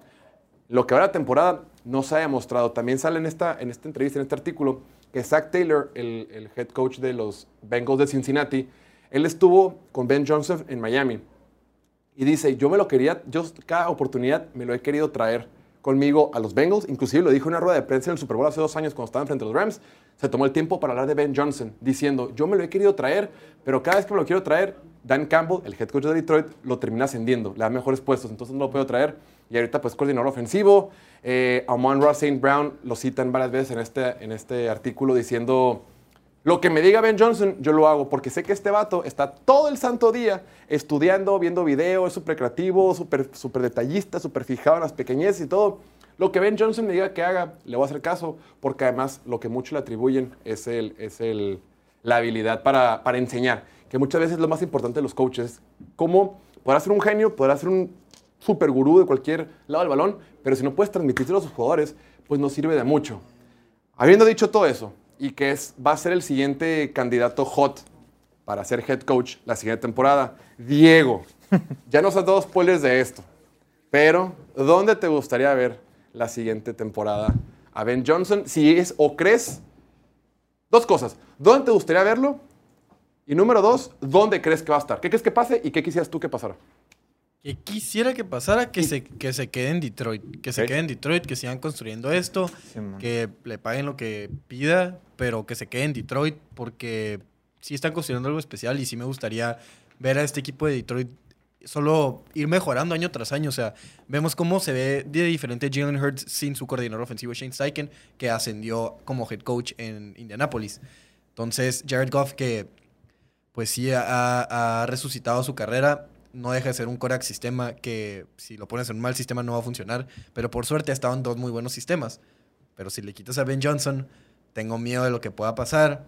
Lo que va la temporada no se ha demostrado. También sale en esta, en esta entrevista, en este artículo, que Zach Taylor, el, el head coach de los Bengals de Cincinnati, él estuvo con Ben Johnson en Miami. Y dice, yo me lo quería, yo cada oportunidad me lo he querido traer conmigo a los Bengals. Inclusive lo dijo en una rueda de prensa en el Super Bowl hace dos años cuando estaban frente a los Rams. Se tomó el tiempo para hablar de Ben Johnson, diciendo, yo me lo he querido traer, pero cada vez que me lo quiero traer, Dan Campbell, el head coach de Detroit, lo termina ascendiendo, le da mejores puestos, entonces no lo puedo traer. Y ahorita pues coordinador ofensivo. Eh, Amon Ross St. Brown lo citan varias veces en este, en este artículo diciendo... Lo que me diga Ben Johnson, yo lo hago, porque sé que este vato está todo el santo día estudiando, viendo videos, es súper creativo, súper súper detallista, súper fijado en las pequeñeces y todo. Lo que Ben Johnson me diga que haga, le voy a hacer caso, porque además lo que muchos le atribuyen es, el, es el, la habilidad para, para enseñar, que muchas veces es lo más importante de los coaches, cómo podrás ser un genio, podrás ser un super gurú de cualquier lado del balón, pero si no puedes transmitírselo a sus jugadores, pues no sirve de mucho. Habiendo dicho todo eso, y que es, va a ser el siguiente candidato hot para ser head coach la siguiente temporada, Diego. Ya nos has dado spoilers de esto, pero ¿dónde te gustaría ver la siguiente temporada a Ben Johnson? Si es o crees, dos cosas, ¿dónde te gustaría verlo? Y número dos, ¿dónde crees que va a estar? ¿Qué crees que pase y qué quisieras tú que pasara? Que quisiera que pasara que se, que se quede en Detroit. Que se quede en Detroit, que sigan construyendo esto, que le paguen lo que pida, pero que se quede en Detroit porque sí están construyendo algo especial y sí me gustaría ver a este equipo de Detroit solo ir mejorando año tras año. O sea, vemos cómo se ve de diferente Jalen Hurts sin su coordinador ofensivo Shane Steichen, que ascendió como head coach en Indianapolis. Entonces, Jared Goff, que pues sí ha, ha resucitado su carrera, no deja de ser un Korak sistema que si lo pones en un mal sistema no va a funcionar, pero por suerte ha estado en dos muy buenos sistemas. Pero si le quitas a Ben Johnson, tengo miedo de lo que pueda pasar.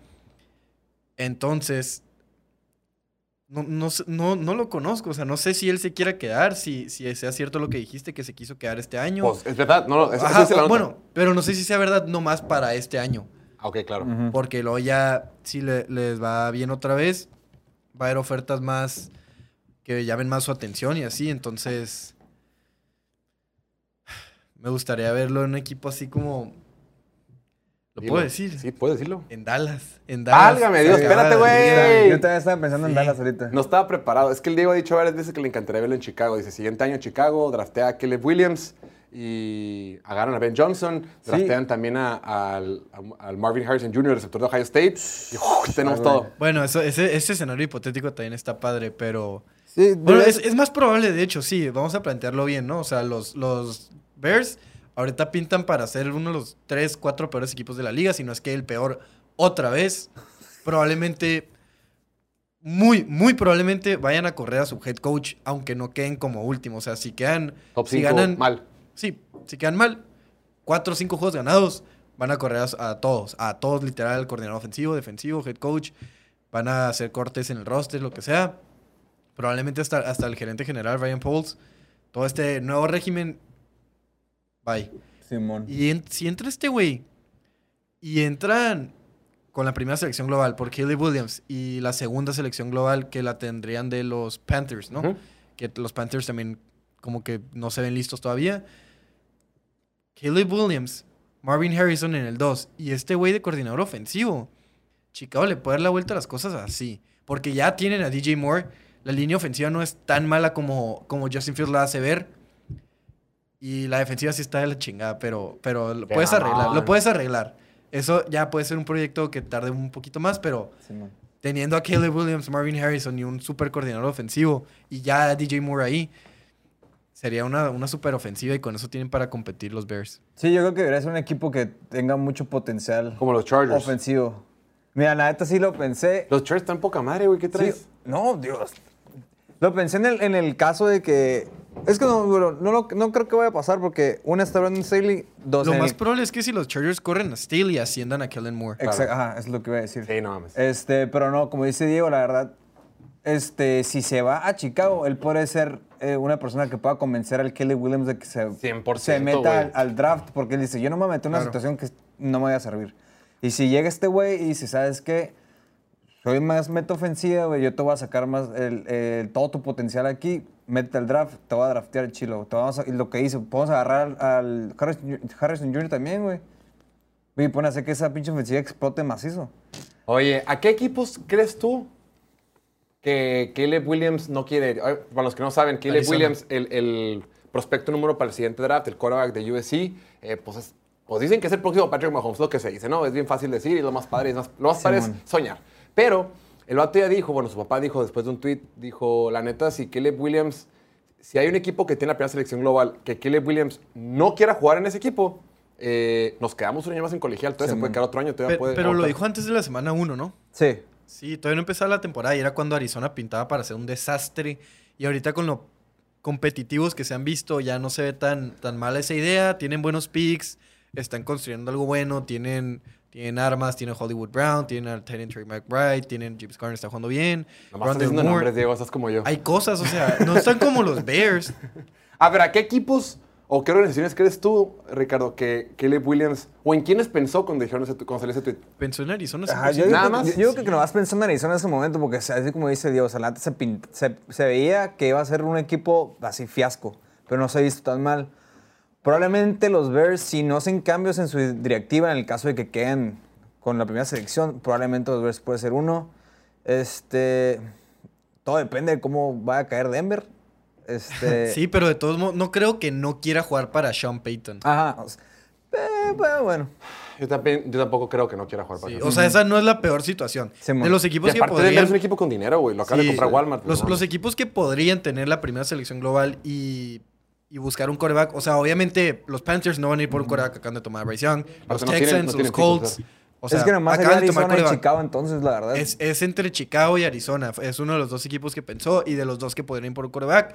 Entonces, no, no, no, no lo conozco, o sea, no sé si él se quiera quedar, si, si sea cierto lo que dijiste, que se quiso quedar este año. Pues, es verdad, no, no, Ajá, nota. bueno, pero no sé si sea verdad nomás para este año. Ah, Ok, claro. Porque luego ya, si le- les va bien otra vez, va a haber ofertas más que llamen más su atención y así. Entonces, me gustaría verlo en un equipo así como. ¿Lo Dilo. puedo decir? Sí, puedes decirlo. En Dallas. En Dallas. Válgame Dios, espérate, güey. Yo también estaba pensando en. Dallas ahorita. No estaba preparado. Es que el Diego ha dicho varias veces que le encantaría verlo en Chicago. Dice, siguiente año Chicago, draftea a Caleb Williams y agarran a Ben Johnson. Draftean también a- al, a- Marvin Harrison Jr., receptor de Ohio State. Y ¡uf! tenemos todo. Bueno, eso, ese, ese escenario hipotético también está padre, pero. Sí, Bueno, es, es más probable, de hecho, sí. Vamos a plantearlo bien, ¿no? O sea, los, los Bears ahorita pintan para ser uno de los tres, cuatro peores equipos de la liga, si no es que el peor otra vez. Probablemente, muy, muy probablemente vayan a correr a su head coach, aunque no queden como último. O sea, si quedan. Top si 5 ganan, mal. Sí, si quedan mal, cuatro o cinco juegos ganados, van a correr a, a todos. A todos, literal, coordinador ofensivo, defensivo, head coach. Van a hacer cortes en el roster, lo que sea. Probablemente hasta, hasta el gerente general, Ryan Pauls. Todo este nuevo régimen. Bye. Simón. Y en- si entra este güey y entran con la primera selección global por Caleb Williams y la segunda selección global que la tendrían de los Panthers, ¿no? Que los Panthers también como que no se ven listos todavía. Caleb Williams, Marvin Harrison en el 2 y este güey de coordinador ofensivo. Chicago le puede dar la vuelta a las cosas así. Porque ya tienen a DJ Moore. La línea ofensiva no es tan mala como, como Justin Fields la hace ver. Y la defensiva sí está de la chingada, pero, pero lo puedes arreglar. Lo puedes arreglar. Eso ya puede ser un proyecto que tarde un poquito más, pero teniendo a Caleb Williams, Marvin Harrison y un super coordinador ofensivo y ya a DJ Moore ahí, sería una, una super ofensiva y con eso tienen para competir los Bears. Sí, yo creo que debería ser un equipo que tenga mucho potencial Como los Chargers. ofensivo. Mira, la neta sí lo pensé. Los Chargers están poca madre, güey. ¿Qué traes? Sí, no, Dios. Lo pensé en el, en el caso de que. Es que no, bueno, no, lo- no creo que vaya a pasar porque una está Brandon Staley, dos Lo en más el- probable es que si los Chargers corren a Steele y asciendan a Kellen Moore. Exacto, ajá, es lo que iba a decir. Sí, no mames. Este, pero no, como dice Diego, la verdad, este, si se va a Chicago, él puede ser eh, una persona que pueda convencer al Kelly Williams de que se, 100%, se meta güey. al, al draft, porque él dice, yo no me meto en una Claro. situación que no me vaya a servir. Y si llega este güey y dice, ¿sabes qué? Soy más meta ofensiva, güey, yo te voy a sacar más el, el- todo tu potencial aquí, métete al draft, te voy a draftear chilo. Te vamos a- y lo que hice, podemos agarrar al, al Harrison, Harrison Jr. también, güey. Y pone a hacer que esa pinche ofensiva explote macizo. Oye, ¿a qué equipos crees tú que Caleb Williams no quiere ir? Para los que no saben, Caleb Arizona. Williams, el, el prospecto número para el siguiente draft, el quarterback de USC, eh, pues, es- pues dicen que es el próximo Patrick Mahomes, lo que se dice, ¿no? Es bien fácil decir y lo más padre, es más, lo más padre es soñar. Pero el vato ya dijo, bueno, su papá dijo después de un tweet, dijo, la neta, si Caleb Williams, si hay un equipo que tiene la primera selección global, que Caleb Williams no quiera jugar en ese equipo, eh, nos quedamos un año más en colegial, todavía se puede quedar otro año, todavía Pe- puede pero lo dijo antes de la semana 1, ¿no? Sí. Sí, todavía no empezaba la temporada y era cuando Arizona pintaba para ser un desastre. Y ahorita con lo competitivos que se han visto, ya no se ve tan, tan mala esa idea. Tienen buenos picks, están construyendo algo bueno, tienen, tienen armas, tienen Hollywood Brown, tienen al Teddy Trey McBride, tienen James Garner, está jugando bien. Nomás estás diciendo nombres, Diego, estás como yo. Hay cosas, o sea, no están como los Bears. A ver, ¿a qué equipos o qué organizaciones crees tú, Ricardo, que Caleb Williams, o en quiénes pensó cuando, dijeron ese, cuando salió ese tweet? Pensó en Arizona. Ajá, 100%. yo, Nada que, más. yo digo que nomás pensando en Arizona en ese momento, porque así como dice Dios, se, pint- se, se veía que iba a ser un equipo así fiasco, pero no se ha visto tan mal. Probablemente los Bears, si no hacen cambios en su directiva, en el caso de que queden con la primera selección, probablemente los Bears puede ser uno. Este, todo depende de cómo vaya a caer Denver. Este, Sí, pero de todos modos, no creo que no quiera jugar para Sean Payton. Ajá. o sea, eh, bueno, bueno. Yo, también, yo tampoco creo que no quiera jugar para Sí, o sea, esa no es la peor situación. Simón. de los Y equipos que aparte podrían... es un equipo con dinero, güey. Lo acaba de Sí, comprar Walmart. Los, no los equipos que podrían tener la primera selección global y, y buscar un coreback. O sea, obviamente los Panthers no van a ir por un coreback que acaban de tomar a Bryce Young. Los no tienen- Texans, no los Colts. O sea, es que nomás acaban de tomar Arizona y. Chicago, entonces, la verdad. Es, es entre Chicago y Arizona. Es uno de los dos equipos que pensó y de los dos que podrían ir por un coreback.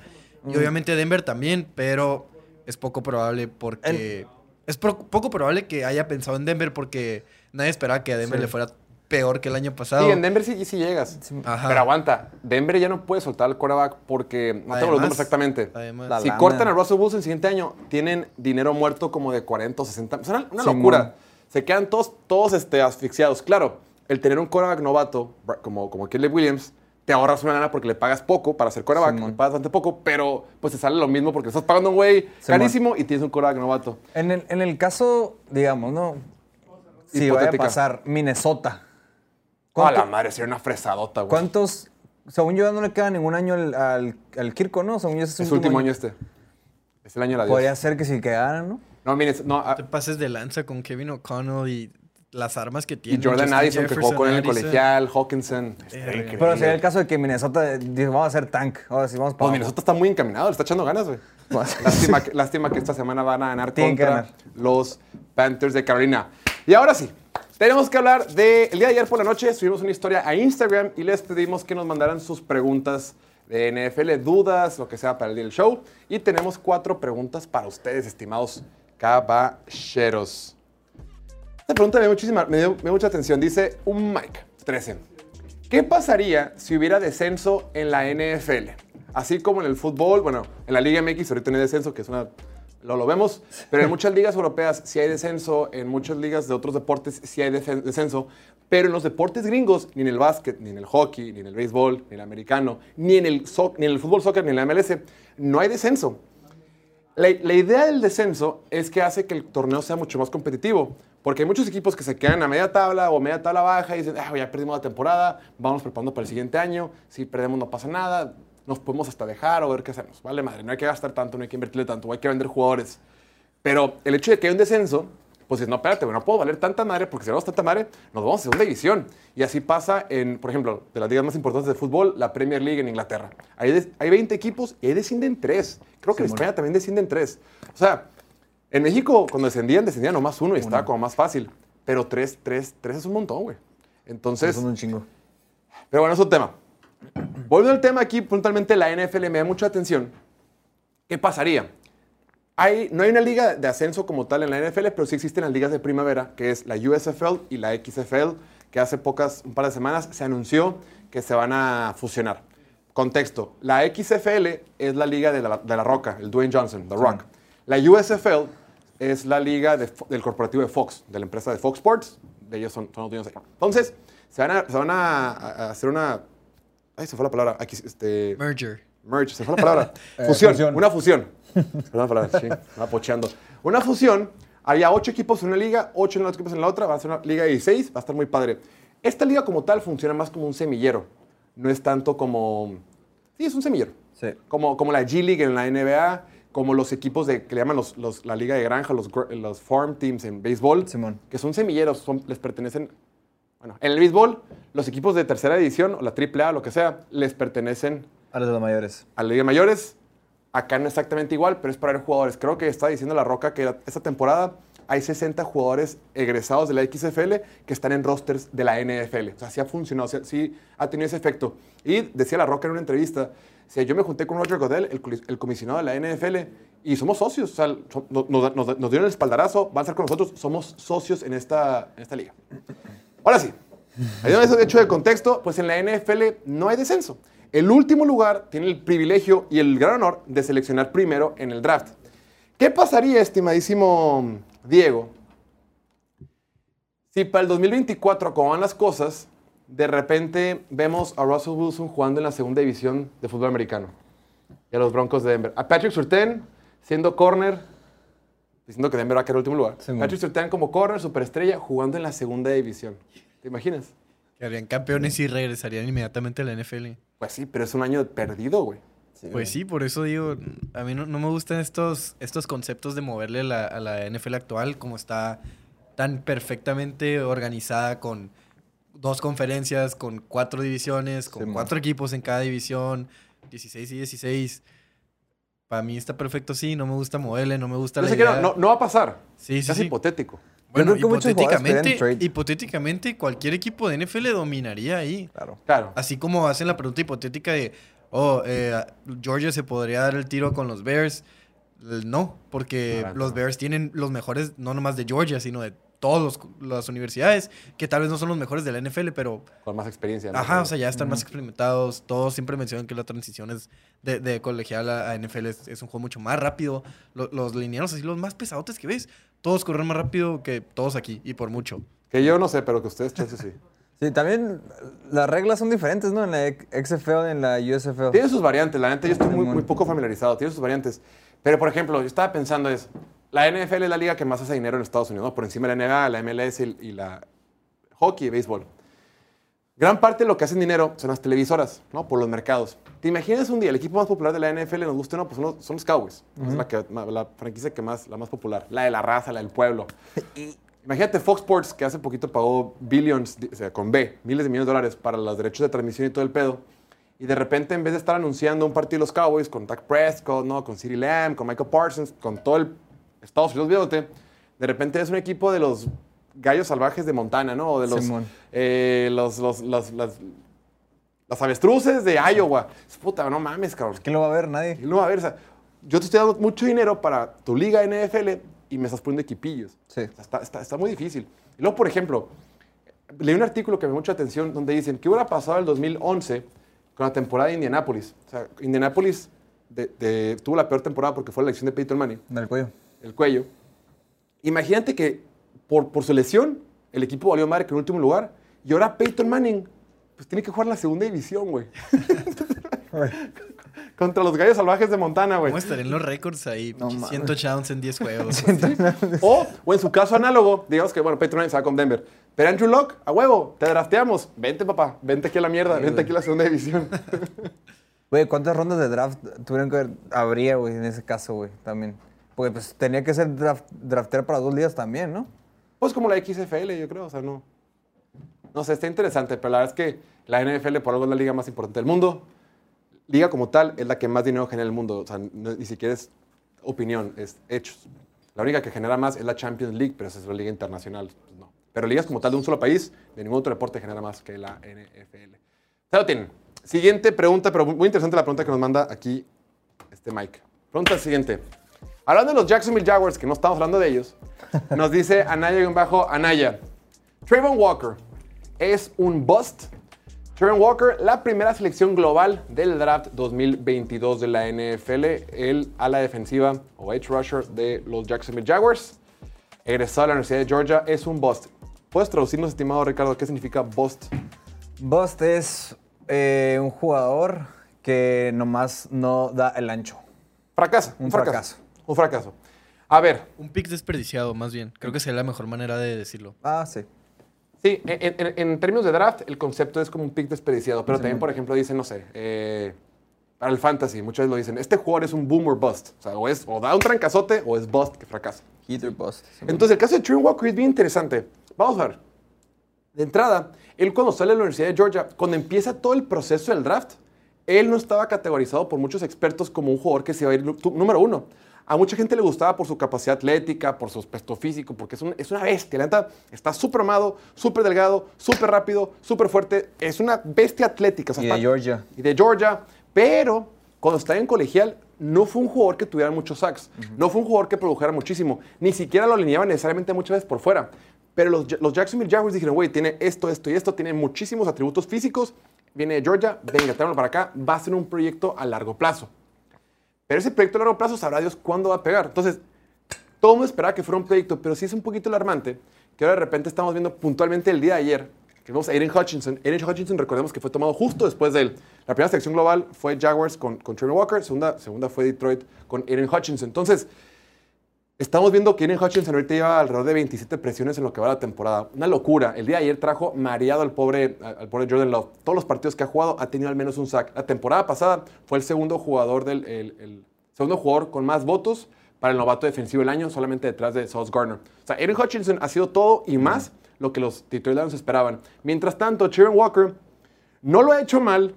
Y obviamente Denver también, pero es poco probable porque... Es pro- poco probable que haya pensado en Denver porque nadie esperaba que a Denver Sí. le fuera peor que el año pasado. Sí, en Denver sí, sí llegas. Ajá. Pero aguanta, Denver ya no puede soltar al quarterback porque, no tengo los números exactamente. además- si lana. cortan a Russell Wilson el siguiente año, tienen dinero muerto como de 40 o 60. O sea, una, locura. Se quedan todos, todos este, asfixiados. Claro, el tener un quarterback novato, como, como Caleb Williams, te ahorras una lana porque le pagas poco para ser quarterback, Simón. le pagas bastante poco, pero pues te sale lo mismo porque estás pagando un güey carísimo y tienes un quarterback novato. En el, en el caso, digamos, ¿no? Si vaya a pasar Minnesota. A ¿cuánto- la madre, sería una fresadota, güey. ¿Cuántos? Según yo, no le queda ningún año al, al, al Kirko, ¿no? Según yo, ese Es su último año este. Es el año de la Podría Dios. ser que si quedaran, ¿no? No, mire, no, ah, te pases de lanza con Kevin O'Connell y las armas que y tiene. Jordan Justin Addison, que jugó con él en el colegial, Hawkinson. Está Verga. increíble. Pero sería el caso de que Minnesota dice, vamos a hacer tank. Ahora sí, vamos para Pues abajo. Minnesota está muy encaminado, le está echando ganas, güey. lástima, que, lástima que esta semana van a ganar Tienen que contra ganar. los Panthers de Carolina. Y ahora sí, tenemos que hablar de... El día de ayer por la noche subimos una historia a Instagram y les pedimos que nos mandaran sus preguntas de NFL, dudas, lo que sea para el show. Y tenemos cuatro preguntas para ustedes, estimados caballeros. Esta pregunta me dio, muchísima, me dio mucha atención. Dice un Mike 13. ¿Qué pasaría si hubiera descenso en la NFL? Así como en el fútbol, bueno, en la Liga MX ahorita no hay descenso, que es una... Lo, lo vemos, pero en muchas ligas europeas sí hay descenso, en muchas ligas de otros deportes sí hay descenso, pero en los deportes gringos, ni en el básquet, ni en el hockey, ni en el béisbol, ni en el americano, ni en el, soc- ni en el fútbol soccer, ni en la MLS, no hay descenso. La, la idea del descenso es que hace que el torneo sea mucho más competitivo. Porque hay muchos equipos que se quedan a media tabla o media tabla baja y dicen, ah, ya perdimos la temporada, vamos preparando para el siguiente año. Si perdemos no pasa nada, nos podemos hasta dejar o ver qué hacemos. Vale, madre, no hay que gastar tanto, no hay que invertirle tanto, hay que vender jugadores. Pero el hecho de que hay un descenso, pues es, no, espérate, no puedo valer tanta madre porque si vamos tanta madre, nos vamos a segunda división. Y así pasa en, por ejemplo, de las ligas más importantes de fútbol, la Premier League en Inglaterra. Hay, des- hay 20 equipos y ahí descienden 3. Creo que en España también descienden 3. O sea, en México cuando descendían, descendían nomás uno y estaba como más fácil. Pero 3, 3, 3 es un montón, güey. Entonces, Son un chingo. pero bueno, es un tema. Volviendo al tema aquí, puntualmente la NFL me da mucha atención. ¿Qué pasaría? No hay una liga de ascenso como tal en la NFL, pero sí existen las ligas de primavera, que es la USFL y la XFL, que hace pocas, un par de semanas, se anunció que se van a fusionar. Contexto, la XFL es la liga de la, de la Roca, el Dwayne Johnson, The Rock. La USFL es la liga del corporativo de Fox, de la empresa de Fox Sports, de ellos son, los dueños. Entonces, se van a, se van a hacer una... Ay, se fue la palabra. Aquí, este, Merger. merge, se fue la palabra. fusión, fusión. una fusión. Se fue la palabra, sí, pocheando. Una fusión, había ocho equipos en una liga, ocho en otros equipos en la otra, va a ser una liga de 16, va a estar muy padre. Esta liga como tal funciona más como un semillero, no es tanto como... Sí, es un semillero. Sí. Como, como la G-League en la NBA, como los equipos de, que le llaman los, los- la liga de granja, los, los farm teams en béisbol, Simón. que son semilleros, son, les pertenecen... Bueno, en el béisbol, los equipos de tercera división, o la AAA, lo que sea, les pertenecen A los de los mayores. a la Liga de Mayores. Acá no exactamente igual, pero es para ver jugadores. Creo que está diciendo La Roca que esta temporada hay 60 jugadores egresados de la XFL que están en rosters de la NFL. O sea, sí ha funcionado, sí ha tenido ese efecto. Y decía La Roca en una entrevista, sea, yo me junté con Roger Godel, el, el comisionado de la NFL, y somos socios. O sea, nos, nos- nos dieron el espaldarazo, van a estar con nosotros, somos socios en esta, en esta liga. Ahora sí, habiendo eso hecho de contexto, pues en la NFL no hay descenso. El último lugar tiene el privilegio y el gran honor de seleccionar primero en el draft. ¿Qué pasaría, estimadísimo Diego, si para el 2024, como van las cosas, de repente vemos a Russell Wilson jugando en la segunda división de fútbol americano y a los Broncos de Denver? A Patrick Surtain siendo corner, diciendo que Denver va a quedar en último lugar. Simón. Patrick Surtain como corner, superestrella, jugando en la segunda división. ¿Te imaginas? Quedarían campeones y regresarían inmediatamente a la NFL. Pues sí, pero es un año perdido, güey. Pues sí, por eso digo, a mí no, no me gustan estos, estos conceptos de moverle la- a la NFL actual como está tan perfectamente organizada con dos conferencias, con cuatro divisiones, con Sí, man. cuatro equipos en cada división, 16 y 16. Para mí está perfecto así, no me gusta moverle, no me gusta Yo la sé que no, idea. no, no va a pasar. Sí, sí, es sí. hipotético. Bueno, hipotéticamente, hipotéticamente cualquier equipo de NFL dominaría ahí. Claro. Claro. Así como hacen la pregunta hipotética de, oh, eh, Georgia se podría dar el tiro con los Bears. No, porque no. los Bears tienen los mejores, no nomás de Georgia, sino de todas las universidades, que tal vez no son los mejores de la NFL, pero, Con más experiencia. ¿no? ajá, o sea, ya están más experimentados. Todos siempre mencionan que la transición es de, de colegial a, a NFL es, es un juego mucho más rápido. Lo- los lineanos, así los más pesadotes que ves, todos corren más rápido que todos aquí, y por mucho. Que yo no sé, pero que ustedes, chance, sí. Sí, también las reglas son diferentes, ¿no? En la XFL y en la USFL. Tiene sus variantes, la neta, yo estoy muy, muy poco familiarizado, tiene sus variantes. Pero, por ejemplo, yo estaba pensando es, la NFL es la liga que más hace dinero en Estados Unidos, ¿no? por encima de la NBA, la MLS y, y la hockey y béisbol. Gran parte de lo que hacen dinero son las televisoras, ¿no? Por los mercados. ¿Te imaginas un día el equipo más popular de la NFL, nos gusta o no? Pues son los, son los Cowboys. Es la, que- la franquicia que más, la más popular. La de la raza, la del pueblo. Imagínate Fox Sports, que hace poquito pagó billions, o sea, con B, miles de millones de dólares para los derechos de transmisión y todo el pedo. Y de repente, en vez de estar anunciando un partido de los Cowboys con Dak Prescott, ¿no? con CeeDee Lamb, con Michael Parsons, con todo el Estados Unidos viéndote, de repente es un equipo de los gallos salvajes de Montana, ¿no? O de los, eh, los, los- las, las- las avestruces de Iowa. Es puta, no mames, cabrón. ¿Quién lo va a ver? Nadie. Y no va a ver, o sea, yo te estoy dando mucho dinero para tu liga NFL y me estás poniendo equipillos. Sí. O sea, Está, está- está muy difícil. Y luego, por ejemplo, leí un artículo que me dio mucha atención donde dicen, ¿qué hubiera pasado el 2011 con la temporada de Indianapolis? O sea, Indianapolis de- de- tuvo la peor temporada porque fue la elección de Peyton Manning, Del cuello. El cuello. Imagínate que por, por su lesión, el equipo valió madre que en último lugar, y ahora Peyton Manning, pues tiene que jugar en la segunda división, güey. Contra los gallos salvajes de Montana, güey. ¿Cómo estarían los récords ahí? No mames. 100 touchdowns en 10 juegos. O, o en su caso análogo, digamos que, bueno, Peyton Manning se va con Denver. Pero Andrew Locke, a huevo, te drafteamos. Vente, papá, vente aquí a la mierda, vente aquí a la segunda división. Güey, ¿cuántas rondas de draft tuvieron que haber? Habría, güey, en ese caso, güey, también. Porque pues tenía que ser draft, draftear para dos ligas también, ¿no? Pues como la XFL, yo creo, o sea, no. No sé, está interesante, pero la verdad es que la NFL por algo es la liga más importante del mundo. Liga como tal es la que más dinero genera en el mundo, o sea, no- ni siquiera es opinión, es hechos. La única que genera más es la Champions League, pero esa es la liga internacional, pues no. Pero ligas como tal de un solo país, de ningún otro deporte genera más que la NFL. Ya lo tienen. Siguiente pregunta, pero muy interesante la pregunta que nos manda aquí este Mike. Pregunta siguiente. Hablando de los Jacksonville Jaguars, que no estamos hablando de ellos, nos dice Anaya bajo Anaya. Trayvon Walker es un bust. Trayvon Walker, la primera selección global del draft 2022 de la NFL, el ala defensiva o edge rusher de los Jacksonville Jaguars, egresado a la Universidad de Georgia, es un bust. ¿Puedes traducirnos, estimado Ricardo, qué significa bust? Bust es eh, un jugador que nomás no da el ancho. Fracasa. Un fracaso. fracaso. Un fracaso. A ver, Un pick desperdiciado, más bien. Creo que sería la mejor manera de decirlo. Ah, sí. Sí, en, en- en términos de draft, el concepto es como un pick desperdiciado, pero también, por ejemplo, dicen, no sé, eh, para el fantasy, muchas veces lo dicen, este jugador es un boom or bust. O sea, o, es, o da un trancazote o es bust que fracasa. Hit or bust. Entonces, el caso de Trent Walker es bien interesante. Vamos a ver. De entrada, él cuando sale de la Universidad de Georgia, cuando empieza todo el proceso del draft, él no estaba categorizado por muchos expertos como un jugador que se iba a ir número uno. A mucha gente le gustaba por su capacidad atlética, por su aspecto físico, porque es, un- es una bestia. La neta, está súper amado, súper delgado, súper rápido, súper fuerte. Es una bestia atlética. o sea, Y de está- Georgia. y de Georgia, pero cuando estaba en colegial no fue un jugador que tuviera muchos sacks, no fue un jugador que produjera muchísimo, ni siquiera lo alineaban necesariamente muchas veces por fuera. Pero los, los Jacksonville Jaguars dijeron, güey, tiene esto, esto y esto, tiene muchísimos atributos físicos, viene de Georgia, venga, tráemelo para acá, va a ser un proyecto a largo plazo. Pero ese proyecto a largo plazo sabrá Dios cuándo va a pegar. Entonces, todo el mundo esperaba que fuera un proyecto, pero sí es un poquito alarmante que ahora de repente estamos viendo puntualmente el día de ayer que vemos a Aiden Hutchinson. Aiden Hutchinson, recordemos que fue tomado justo después de él. La primera selección global fue Jaguars con, con Trevor Walker, segunda, segunda fue Detroit con Aiden Hutchinson. Entonces, estamos viendo que Aiden Hutchinson ahorita lleva alrededor de 27 presiones en lo que va la temporada. Una locura. El día de ayer trajo mareado al pobre, al pobre Jordan Love. Todos los partidos que ha jugado ha tenido al menos un sack. La temporada pasada fue el segundo jugador del el- el segundo jugador con más votos para el novato defensivo del año, solamente detrás de Sauce Gardner. O sea, Aiden Hutchinson ha sido todo y más lo que los Lions esperaban. Mientras tanto, Trevor Walker no lo ha hecho mal,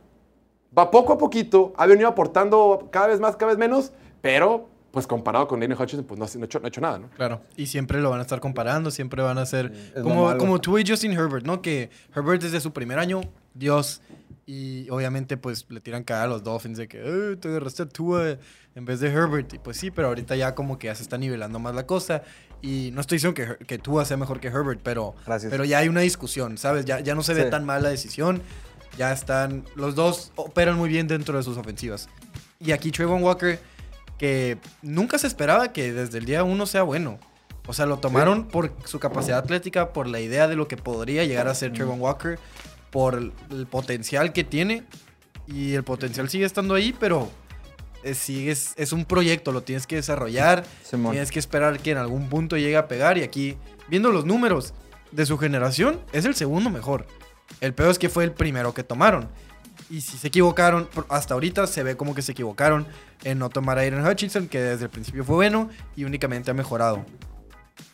va poco a poquito, ha venido aportando cada vez más, cada vez menos, pero pues comparado con Aiden Hutchinson, pues no, ha- no ha hecho, no ha hecho nada, ¿no? Claro. Y siempre lo van a estar comparando, siempre van a ser como, como tú y Justin Herbert, ¿no? Que Herbert desde su primer año, Dios. Y obviamente pues le tiran cara a los Dolphins de que "Eh, te agarraste a Tua en vez de Herbert. Y pues sí, pero ahorita ya como que ya se está nivelando más la cosa. Y no estoy diciendo que, que Tua sea mejor que Herbert, pero, Gracias. pero ya hay una discusión, ¿sabes? Ya, ya no se ve Sí. tan mal la decisión. Ya están, los dos operan muy bien dentro de sus ofensivas. Y aquí Trayvon Walker, que nunca se esperaba que desde el día uno sea bueno. O sea, lo tomaron por su capacidad atlética, por la idea de lo que podría llegar a ser Trayvon Walker, por el, potencial que tiene. Y el potencial sigue estando ahí, pero es, sigue- es, es un proyecto, lo tienes que desarrollar. Simón. Tienes que esperar que en algún punto llegue a pegar. Y aquí, viendo los números de su generación, es el segundo mejor. El peor es que fue el primero que tomaron. Y si se equivocaron, hasta ahorita se ve como que se equivocaron en no tomar a Aiden Hutchinson, que desde el principio fue bueno y únicamente ha mejorado.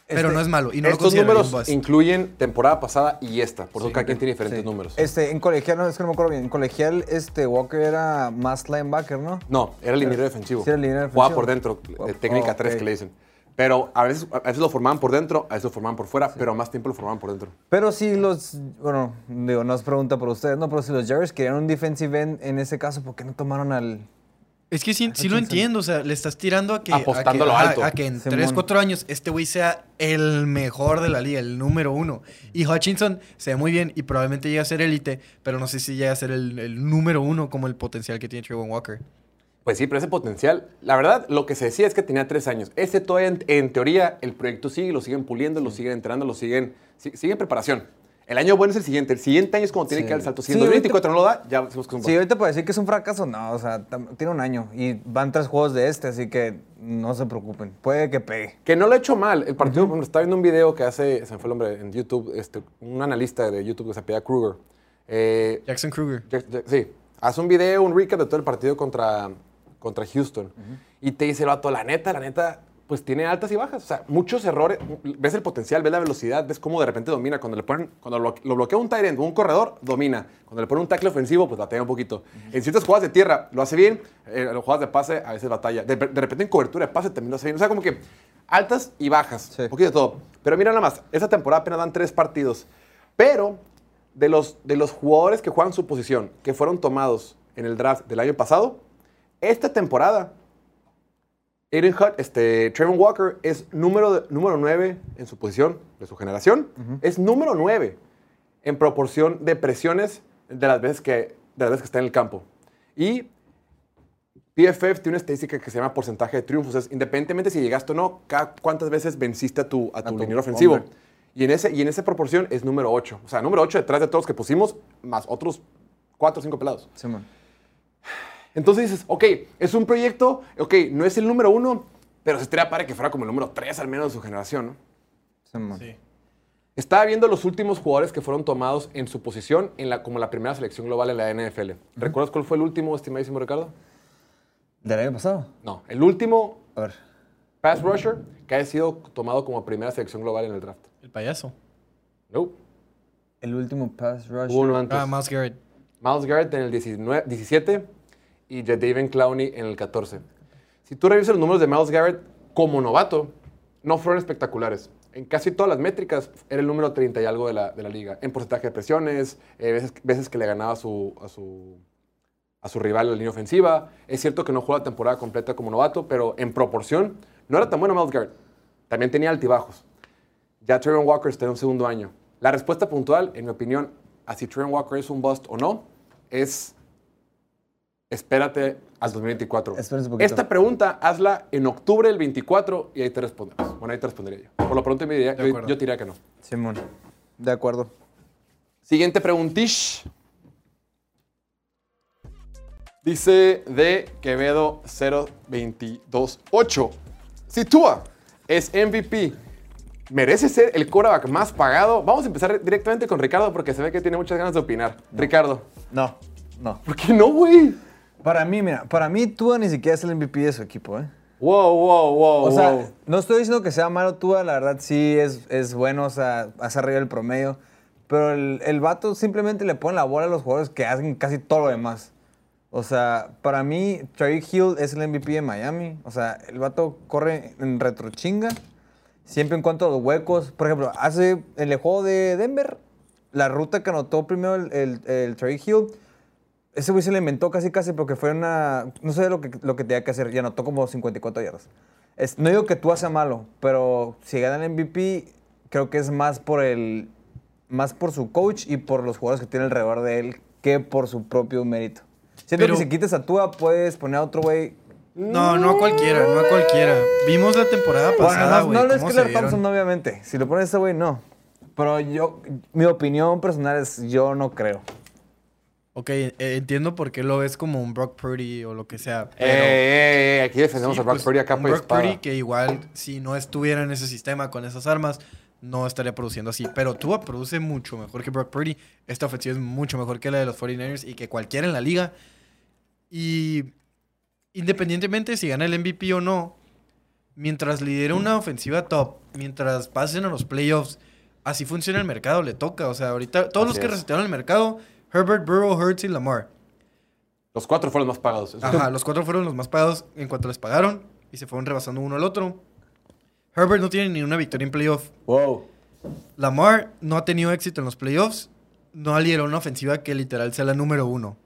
Pero Este- no es malo. Y no lo Estos un números incluyen temporada pasada y esta, por eso Sí. cada quien tiene diferentes Sí. números. Este, en colegial, no, es que no me acuerdo bien. En colegial, este Walker era más linebacker, ¿no? No, era el liniero defensivo. Sí, era el liniero Jugaba defensivo. por dentro, de Oh, técnica ok. 3 que le dicen. Pero a veces, a veces lo formaban por dentro, a veces lo formaban por fuera, pero más tiempo lo formaban por dentro. Pero si los, bueno, digo, no es pregunta por ustedes, no, pero si los Jaguars querían un defensive end en ese caso, ¿por qué no tomaron al... Es que sí, sí lo entendo, o sea, le estás tirando a que, Apostando a que, alto. a que en Simón. 3, 4 años este güey sea el mejor de la liga, el número uno. Y Hutchinson se ve muy bien y probablemente llegue a ser élite, pero no sé si llega a ser el, el número uno como el potencial que tiene Trayvon Walker. Pues sí, pero ese potencial, la verdad, lo que se decía es que tenía tres años. Ese todavía, en, en teoría, el proyecto sigue, lo siguen puliendo, lo siguen entrenando, lo siguen, si- sigue en preparación. El año bueno es el siguiente. El siguiente año es cuando tiene Sí. que dar el salto. Si Sí, en 2024 no lo da, ya decimos que es un Sí, ahorita puede decir que es un fracaso, no, o sea, tiene un año y van tres juegos de este, así que no se preocupen, puede que pegue. Que no lo ha hecho mal. El partido, por ejemplo, estaba viendo un video que hace, se me fue el nombre, en YouTube, este, un analista de YouTube que se apellida Kruger. Eh, Jackson Kruger. Jack- Jack- sí, hace un video, un recap de todo el partido contra, contra Houston. Y te dice el vato, la neta, la neta, pues tiene altas y bajas. O sea, muchos errores. Ves el potencial, ves la velocidad, ves cómo de repente domina. Cuando le ponen, cuando lo, lo bloquea un tight o un corredor, domina. Cuando le ponen un tackle ofensivo, pues batea un poquito. En ciertas jugadas de tierra lo hace bien, eh, en las jugadas de pase a veces batalla. De, de repente en cobertura de pase también lo hace bien. O sea, como que altas y bajas. Sí. Un poquito de todo. Pero mira nada más, esta temporada apenas dan tres partidos. Pero de los, de los jugadores que juegan su posición, que fueron tomados en el draft del año pasado, esta temporada Aiden Hutt, este, Trayvon Walker es número, de- número 9 en su posición, de su generación. Es número 9 en proporción de presiones de las, veces que, de las veces que está en el campo. Y PFF tiene una estadística que se llama porcentaje de triunfos. Es independientemente si llegaste o no, cada cuántas veces venciste a tu, a tu tu liniero ofensivo. hombre. Y en, ese, y en esa proporción es número 8. O sea, número 8 detrás de todos que pusimos, más otros 4 o 5 pelados. Simón. Entonces dices, ok, es un proyecto, ok, no es el número uno, pero se estaría padre que fuera como el número tres al menos de su generación, ¿no? Sí. Estaba viendo los últimos jugadores que fueron tomados en su posición en la, como la primera selección global en la NFL. ¿Recuerdas cuál fue el último, estimadísimo Ricardo? ¿Del año pasado? No, el último A ver. pass rusher que haya sido tomado como primera selección global en el draft. El payaso. No, El último pass rush. hubo uno antes. Ah, Miles Garrett. Miles Garrett en el 19 17 y Jadavion Clowney en el 14. Si tú revisas los números de Miles Garrett como novato, no fueron espectaculares. En casi todas las métricas era el número 30 y algo de la, de la liga. En porcentaje de presiones, eh, veces, que le ganaba a su, a, su, a su rival en la línea ofensiva. Es cierto que no jugó la temporada completa como novato, pero en proporción no era tan bueno Miles Garrett. También tenía altibajos. Ya Trayvon Walker está en un segundo año. La respuesta puntual, en mi opinión, a si Trayvon Walker es un bust o no, es espérate al 2024. Espérense un poquito. Esta pregunta hazla en octubre del 24 y ahí te respondemos. Bueno, ahí te respondería yo. Por lo pronto me diría, De yo, acuerdo. yo te diría que no. Simón. De acuerdo. Siguiente preguntish. Dice de Quevedo 0228. Si Tua es MVP, ¿merece ser el quarterback más pagado? Vamos a empezar directamente con Ricardo porque se ve que tiene muchas ganas de opinar. Ricardo, No, no. ¿por qué no, güey? Para mí, mira, para mí Tua ni siquiera es el MVP de su equipo, ¿eh? Wow, wow, wow. O sea, wow. no estoy diciendo que sea malo Tua, la verdad sí es, es bueno, o sea, hace arriba del promedio. Pero el, el vato simplemente le pone la bola a los jugadores que hacen casi todo lo demás. O sea, para mí, Tyreek Hill es el MVP de Miami. O sea, el vato corre en retrochinga. Siempre en cuanto a los huecos. Por ejemplo, hace en el juego de Denver, la ruta que anotó primero el, el, el Hill, ese güey se le inventó casi casi porque fue una... No sé lo que, lo que tenía que hacer. Y anotó como 54 yardas. Es, no digo que tú sea malo, pero si gana el MVP, creo que es más por el... Más por su coach y por los jugadores que tiene alrededor de él que por su propio mérito. Siento Pero- que si quitas a Tua, puedes poner a otro güey. No, no a cualquiera, no a cualquiera. Vimos la temporada Bueno, pasada, no, güey. no lo es se Thompson, obviamente. Si lo pones a ese güey, no. Pero yo, mi opinión personal es, yo no creo. Ok, eh, entiendo por qué lo ves como un Brock Purdy o lo que sea. Eh, eh, eh, aquí defendemos Sí, a Brock pues, Purdy a capa y Brock espada. Purdy que igual, si no estuviera en ese sistema con esas armas, no estaría produciendo así. Pero Tua produce mucho mejor que Brock Purdy. Esta ofensiva es mucho mejor que la de los 49ers y que cualquiera en la liga. Y independientemente si gana el MVP o no, mientras lidera una ofensiva top, mientras pasen a los playoffs, así funciona el mercado, le toca. O sea, ahorita todos los que es. resetearon el mercado, Herbert, Burrow, Hurts y Lamar. Los cuatro fueron los más pagados. Ajá, los cuatro fueron los más pagados en cuanto les pagaron y se fueron rebasando uno al otro. Herbert no tiene ni una victoria en playoff. Wow. Lamar no ha tenido éxito en los playoffs. No ha liderado una ofensiva que literal sea la número uno.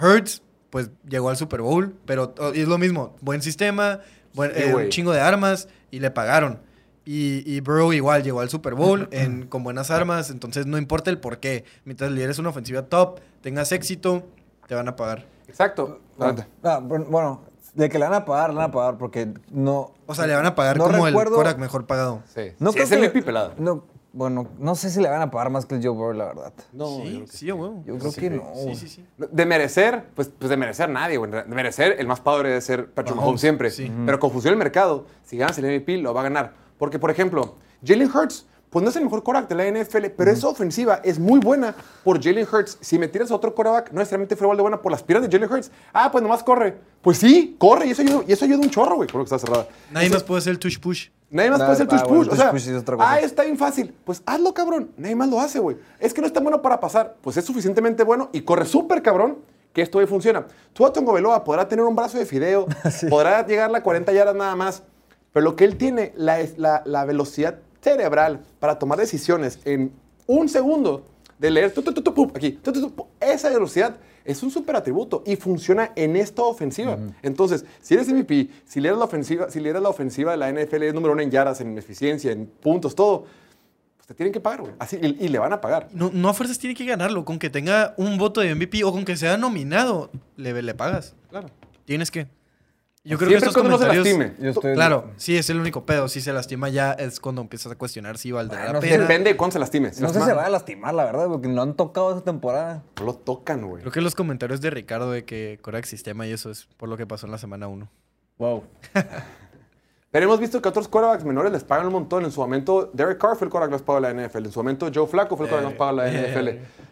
Hurts, pues llegó al Super Bowl, pero oh, es lo mismo. Buen sistema, buen- Sí, eh, un chingo de armas y le pagaron. Y, y Burrow igual llegó al Super Bowl en- con buenas armas, entonces no importa el por qué. Mientras lideres una ofensiva top, tengas éxito, te van a pagar. Exacto. Adelante. Ah, bueno, bueno, de que le van a pagar, le van a pagar porque no. O sea, le van a pagar No como recuerdo- el Korak mejor pagado. Sí. No Sí, creo es que el MVP pelado. No, bueno, no sé si le van a pagar más que el Joe Burrow, la verdad. No, yo sí, creo que sí. Yo creo que no. Sí, sí, sí. De merecer, pues, pues de merecer nadie, güey. De merecer, el más padre debe ser Patrick Mahomes, siempre. sí. Pero con funciona el mercado, si ganas el MVP, lo va a ganar. Porque, por ejemplo, Jalen Hurts pues no es el mejor quarterback de la NFL, pero esa ofensiva es muy buena por Jalen Hurts. Si me tiras a otro quarterback, no necesariamente fue igual de buena por las piernas de Jalen Hurts. Ah, pues nomás corre. Pues sí, corre, y eso ayuda, y eso ayuda un chorro, güey, por lo que está cerrada. Nadie Eso- más puede hacer el touch push. Nadie más puede hacer ah, touch bueno, push. O sea, push sí es otra cosa. ah, está bien fácil. Pues hazlo, cabrón. Nadie más lo hace, güey. Es que no es tan bueno para pasar. Pues es suficientemente bueno y corre súper cabrón que esto hoy funciona. Tua Tagovailoa podrá tener un brazo de fideo, podrá llegar a 40 yardas nada más, pero lo que él tiene, la, la, la velocidad cerebral para tomar decisiones en un segundo de leer, tu, tu, tu, pum, aquí, esa velocidad es un súper atributo y funciona en esta ofensiva. Entonces, si eres MVP, si lideras la ofensiva, si lideras la ofensiva de la NFL, es número uno en yardas, en eficiencia, en puntos, todo, pues te tienen que pagar, güey. Así, y, y le van a pagar. No, no a fuerzas tiene que ganarlo. Con que tenga un voto de MVP o con que sea nominado, le, le pagas. Claro. Tienes que. Yo creo que estos cuando no se comentarios... lastime. Yo estoy- Claro, sí, es el único pedo. Si se lastima ya es cuando empiezas a cuestionar si valdrá Ah, la no sé, pena. Depende de cuándo se lastime. No sé si lastima, se va a lastimar, la verdad, porque no han tocado esa temporada. No lo tocan, güey. Creo que los comentarios de Ricardo de que correct sistema y eso es por lo que pasó en la semana 1. Wow. Pero hemos visto que a otros quarterbacks menores les pagan un montón. En su momento, Derek Carr fue el quarterback más pagado de la NFL. En su momento, Joe Flacco fue el quarterback más pagado de la NFL.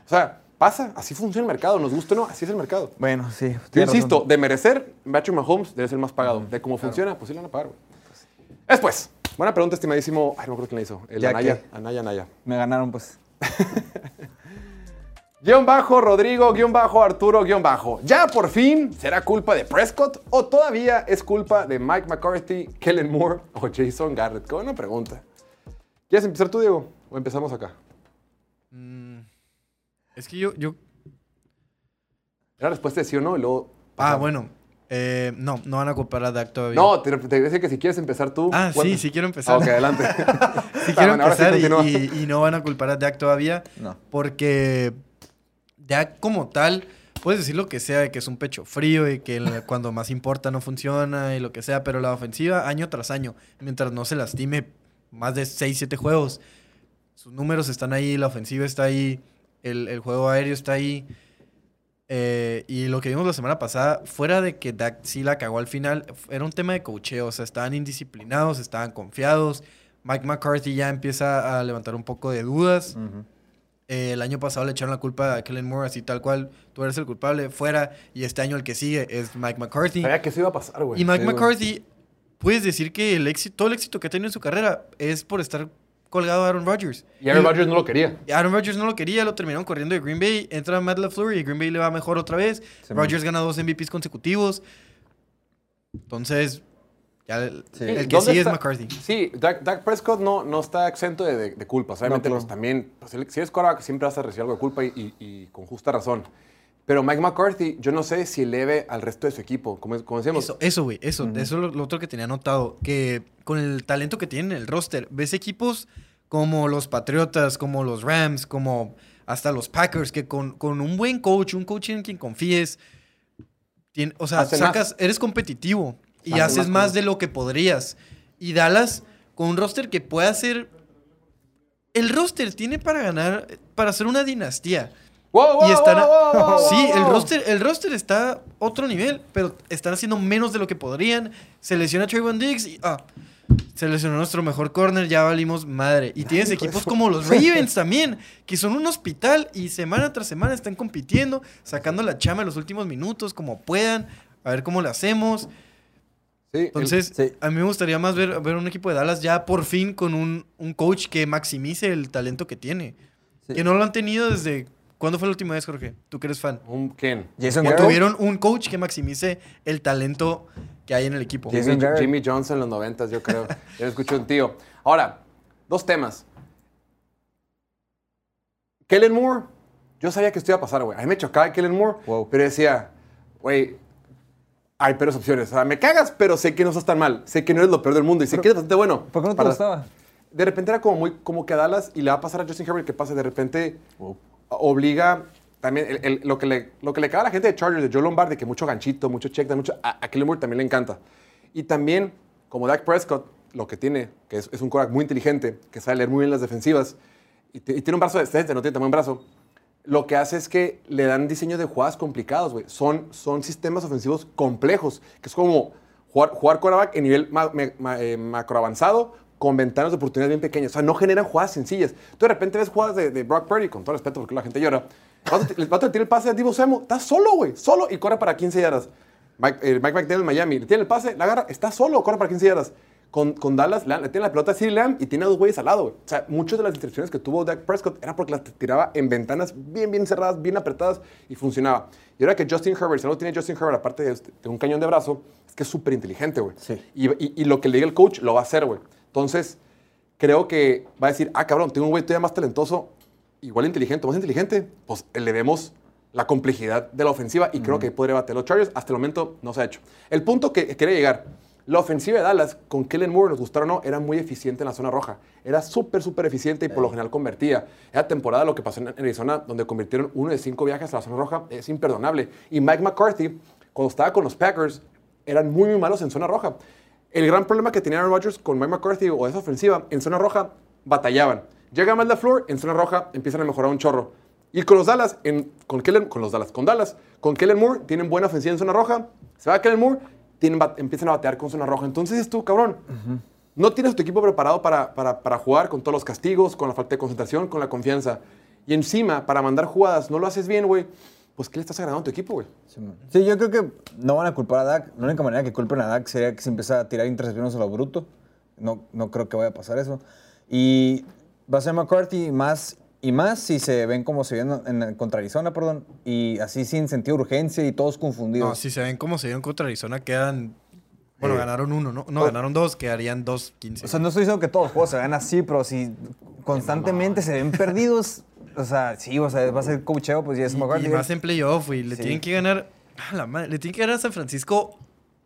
O sea, pasa. Así funciona el mercado. Nos gusta o no, así es el mercado. Bueno, sí. Yo insisto, razón. de merecer, Patrick Mahomes debe ser el más pagado. De cómo funciona, pues sí le van a pagar, güey. Después, buena pregunta, estimadísimo. Ay, no me acuerdo quién la hizo. El Ya Anaya. que- Anaya, Anaya. Me ganaron, pues. Guión bajo, Rodrigo, guion bajo, Arturo, guion bajo. ¿Ya por fin será culpa de Prescott o todavía es culpa de Mike McCarthy, Kellen Moore o Jason Garrett? Qué buena pregunta. ¿Quieres empezar tú, Diego? ¿O empezamos acá? Es que yo, yo... Era respuesta de sí o no y luego... Ah, bueno. Eh, no, no van a culpar a Dak todavía. No, te, te decía que si quieres empezar tú... Ah, ¿cuándo? sí, sí quiero empezar. Ah, ok, adelante. Sí quiero bueno, ahora sí empezar y- continúa. y, y no van a culpar a Dak todavía. No. Porque Dak como tal, puedes decir lo que sea, de que es un pecho frío y que el- cuando más importa no funciona y lo que sea, pero la ofensiva año tras año, mientras no se lastime más de 6, 7 juegos, sus números están ahí, la ofensiva está ahí, el, el juego aéreo está ahí. Eh, y lo que vimos la semana pasada, fuera de que Dak sí la cagó al final, era un tema de cocheo. O sea, estaban indisciplinados, estaban confiados. Mike McCarthy ya empieza a levantar un poco de dudas. Eh, el año pasado le echaron la culpa a Kellen Moore, así tal cual. Tú eres el culpable, fuera. Y este año el que sigue es Mike McCarthy. Sabía que eso iba a pasar, güey. Y Mike Sí. McCarthy, puedes decir que el éxito, todo el éxito que ha tenido en su carrera es por estar colgado a Aaron Rodgers. Y Aaron Rodgers no lo quería. Y Aaron Rodgers no lo quería, lo terminaron corriendo de Green Bay. Entra Matt LaFleur y Green Bay le va mejor otra vez. Sí, Rodgers gana dos MVPs consecutivos. Entonces, ya el, Sí. el que ¿Dónde sigue está? es McCarthy. Sí, Dak, Dak Prescott no, no está exento de, de, de culpas. Obviamente, No, claro. pues también, pues, si eres quarterback, siempre vas a recibir algo de culpa y, y- y con justa razón. Pero Mike McCarthy, yo no sé si eleve al resto de su equipo. Como, como decíamos, Eso, eso, güey, eso. Eso es lo, lo otro que tenía notado. Que con el talento que tienen en el roster, ves equipos como los Patriotas, como los Rams, como hasta los Packers, que con, con un buen coach, un coach en quien confíes, tien- o sea, Hacen más. sacas, eres competitivo y Hacen haces más más de lo que podrías. Y Dallas, con un roster que pueda ser... El roster tiene para ganar, para ser una dinastía. ¡Wow, wow, Y están. a- wow, wow, wow, sí, el wow! roster, el roster está a otro nivel, pero están haciendo menos de lo que podrían. Se lesiona Trayvon Diggs y. Ah, se lesionó nuestro mejor corner, ya valimos madre. Y tienes equipos como los Ravens también, que son un hospital y semana tras semana están compitiendo, sacando la chama en los últimos minutos como puedan, a ver cómo le hacemos. Sí, el- Entonces, sí. a mí me gustaría más ver, ver un equipo de Dallas ya por fin con un, un coach que maximice el talento que tiene. Sí. Que no lo han tenido desde. ¿Cuándo fue la última vez, Jorge? Tú que eres fan. un Ken. Jason Que Garrett. tuvieron un coach que maximice el talento que hay en el equipo. Jason Jimmy, Garrett. Jimmy Johnson en los 90, yo creo. Yo lo escuché un tío. Ahora, dos temas. Kellen Moore, yo sabía que esto iba a pasar, güey. A mí me chocaba Kellen Moore, Wow. pero decía, güey, hay peores opciones. O sea, me cagas, pero sé que no estás tan mal. Sé que no eres lo peor del mundo y sé que eres bastante bueno. ¿Por qué no te Para- gustaba? De repente era como muy como que a Dallas y le va a pasar a Justin Herbert que pasa. De repente obliga también lo, que le, lo que le caga a la gente de Chargers, de Joe Lombardi, que mucho ganchito, mucho check, mucho, a, a Moore también le encanta. Y también, como Dak Prescott, lo que tiene, que es, es un quarterback muy inteligente, que sabe leer muy bien las defensivas, y, tiene un brazo de decente, no tiene tan buen brazo, lo que hace es que le dan diseño de jugadas complicados, güey. Son, son sistemas ofensivos complejos, que es como jugar, jugar en nivel ma- eh, macroavanzado con ventanas de oportunidad bien pequeñas. O sea, no generan jugadas sencillas. Tú de repente ves jugadas de, de Brock Purdy, con todo respeto porque la gente llora. El vato le tira el pase a Divo Samuel. Está solo, güey. Solo y corre para 15 yardas. Mike, eh, Mike McDaniel en Miami. Le tiene el pase, la agarra. Está solo, corre para 15 yardas. Con, con Dallas le, le tiene la pelota a CeeDee Lamb y tiene a dos güeyes al lado. O sea, muchas de las intercepciones que tuvo Dak Prescott era porque las tiraba en ventanas bien, bien cerradas, bien apretadas y funcionaba. Y ahora que Justin Herbert, si algo tiene Justin Herbert, aparte de, de un cañón de brazo, es que es súper inteligente, güey. Sí. Y, y- y lo que le diga el coach lo va a hacer, güey. Entonces, creo que va a decir, ah, cabrón, tengo un güey todavía más talentoso, igual inteligente, más inteligente, pues le vemos la complejidad de la ofensiva y creo que podría bater los Chargers. Hasta el momento no se ha hecho. El punto que quería llegar, la ofensiva de Dallas, con Kellen Moore, nos gustara o no, era muy eficiente en la zona roja. Era súper, súper eficiente y por lo general convertía. Era temporada lo que pasó en Arizona, donde convirtieron uno de cinco viajes a la zona roja, es imperdonable. Y Mike McCarthy, cuando estaba con los Packers, eran muy, muy malos en zona roja. El gran problema que tenía Aaron Rodgers con Mike McCarthy o esa ofensiva, en zona roja batallaban. Llega Matt LaFleur, en zona roja empiezan a mejorar un chorro. Y con los Dallas, en- con Kellen, con los Dallas, con Dallas, con Kellen Moore, tienen buena ofensiva en zona roja. Se va Kellen Moore, tienen, bat- empiezan a batear con zona roja. Entonces es tú, cabrón. No tienes tu equipo preparado para, para, para jugar con todos los castigos, con la falta de concentración, con la confianza. Y encima, para mandar jugadas, no lo haces bien, güey. Pues, ¿qué le estás agradando a tu equipo, güey? Sí, yo creo que no van a culpar a Dak. La única manera que culpen a Dak sería que se empiece a tirar intercepciones a lo bruto. No, no creo que vaya a pasar eso. Y va a ser McCarthy más y más si se ven como se ven en, contra Arizona, perdón. Y así sin sentido de urgencia y todos confundidos. No, si se ven como se vieron contra Arizona, quedan. Bueno, ganaron uno, ¿no? No, Oh. ganaron dos, quedarían dos, quince. O sea, no estoy diciendo que todos los juegos se vean así, pero si constantemente se ven perdidos, o sea, sí, o sea, va a ser coacheo, pues ya es y, McCarthy. y más en playoff, güey. Le Sí. tienen que ganar. a la madre, le tienen que ganar a San Francisco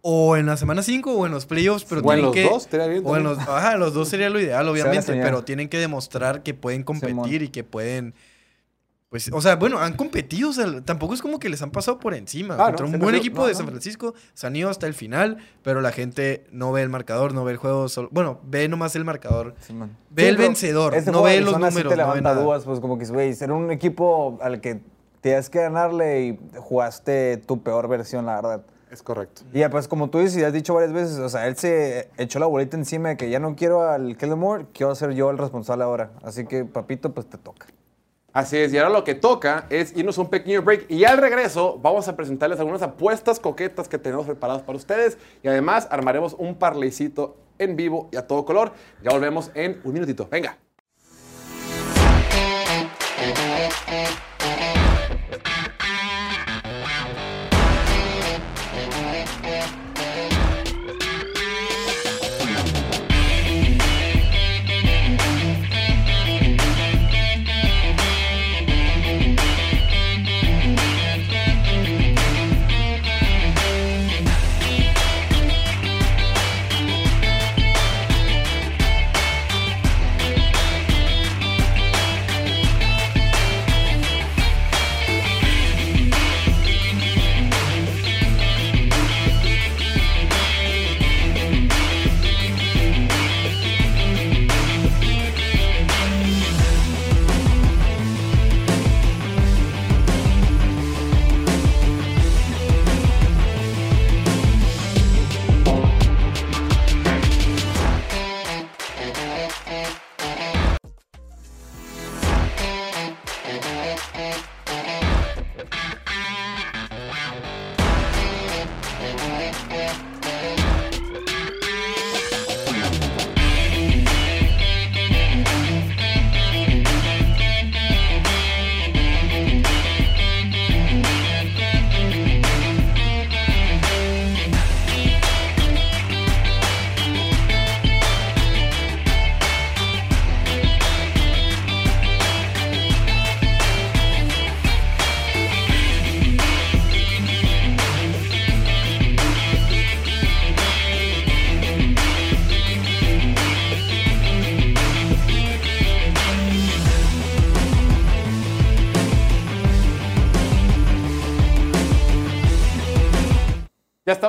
o en la semana 5 o en los playoffs, pero O en tienen los que. dos, bien O en los, ajá, los dos sería lo ideal, obviamente, pero tienen que demostrar que pueden competir Simón. y que pueden. Pues, o sea, bueno, han competido, o sea, tampoco es como que les han pasado por encima. Ah, Contra no, un buen equipo no, de. San Francisco, se han ido hasta el final, pero la gente no ve el marcador, no ve el juego, solo- bueno, ve nomás el marcador. Sí, man. Ve Sí, el vencedor, este no ve los sí números, te no ve nada. dudas, pues como que, güey, ser un equipo al que tienes que ganarle y jugaste tu peor versión, la verdad. Es correcto. Y ya, pues como tú dices y has dicho varias veces, o sea, él se echó la bolita encima de que ya no quiero al Kellen Moore, quiero ser yo el responsable ahora. Así que, papito, pues te toca. Así es, y ahora lo que toca es irnos a un pequeño break y al regreso vamos a presentarles algunas apuestas coquetas que tenemos preparadas para ustedes y además armaremos un parleycito en vivo y a todo color. Ya volvemos en un minutito. Venga.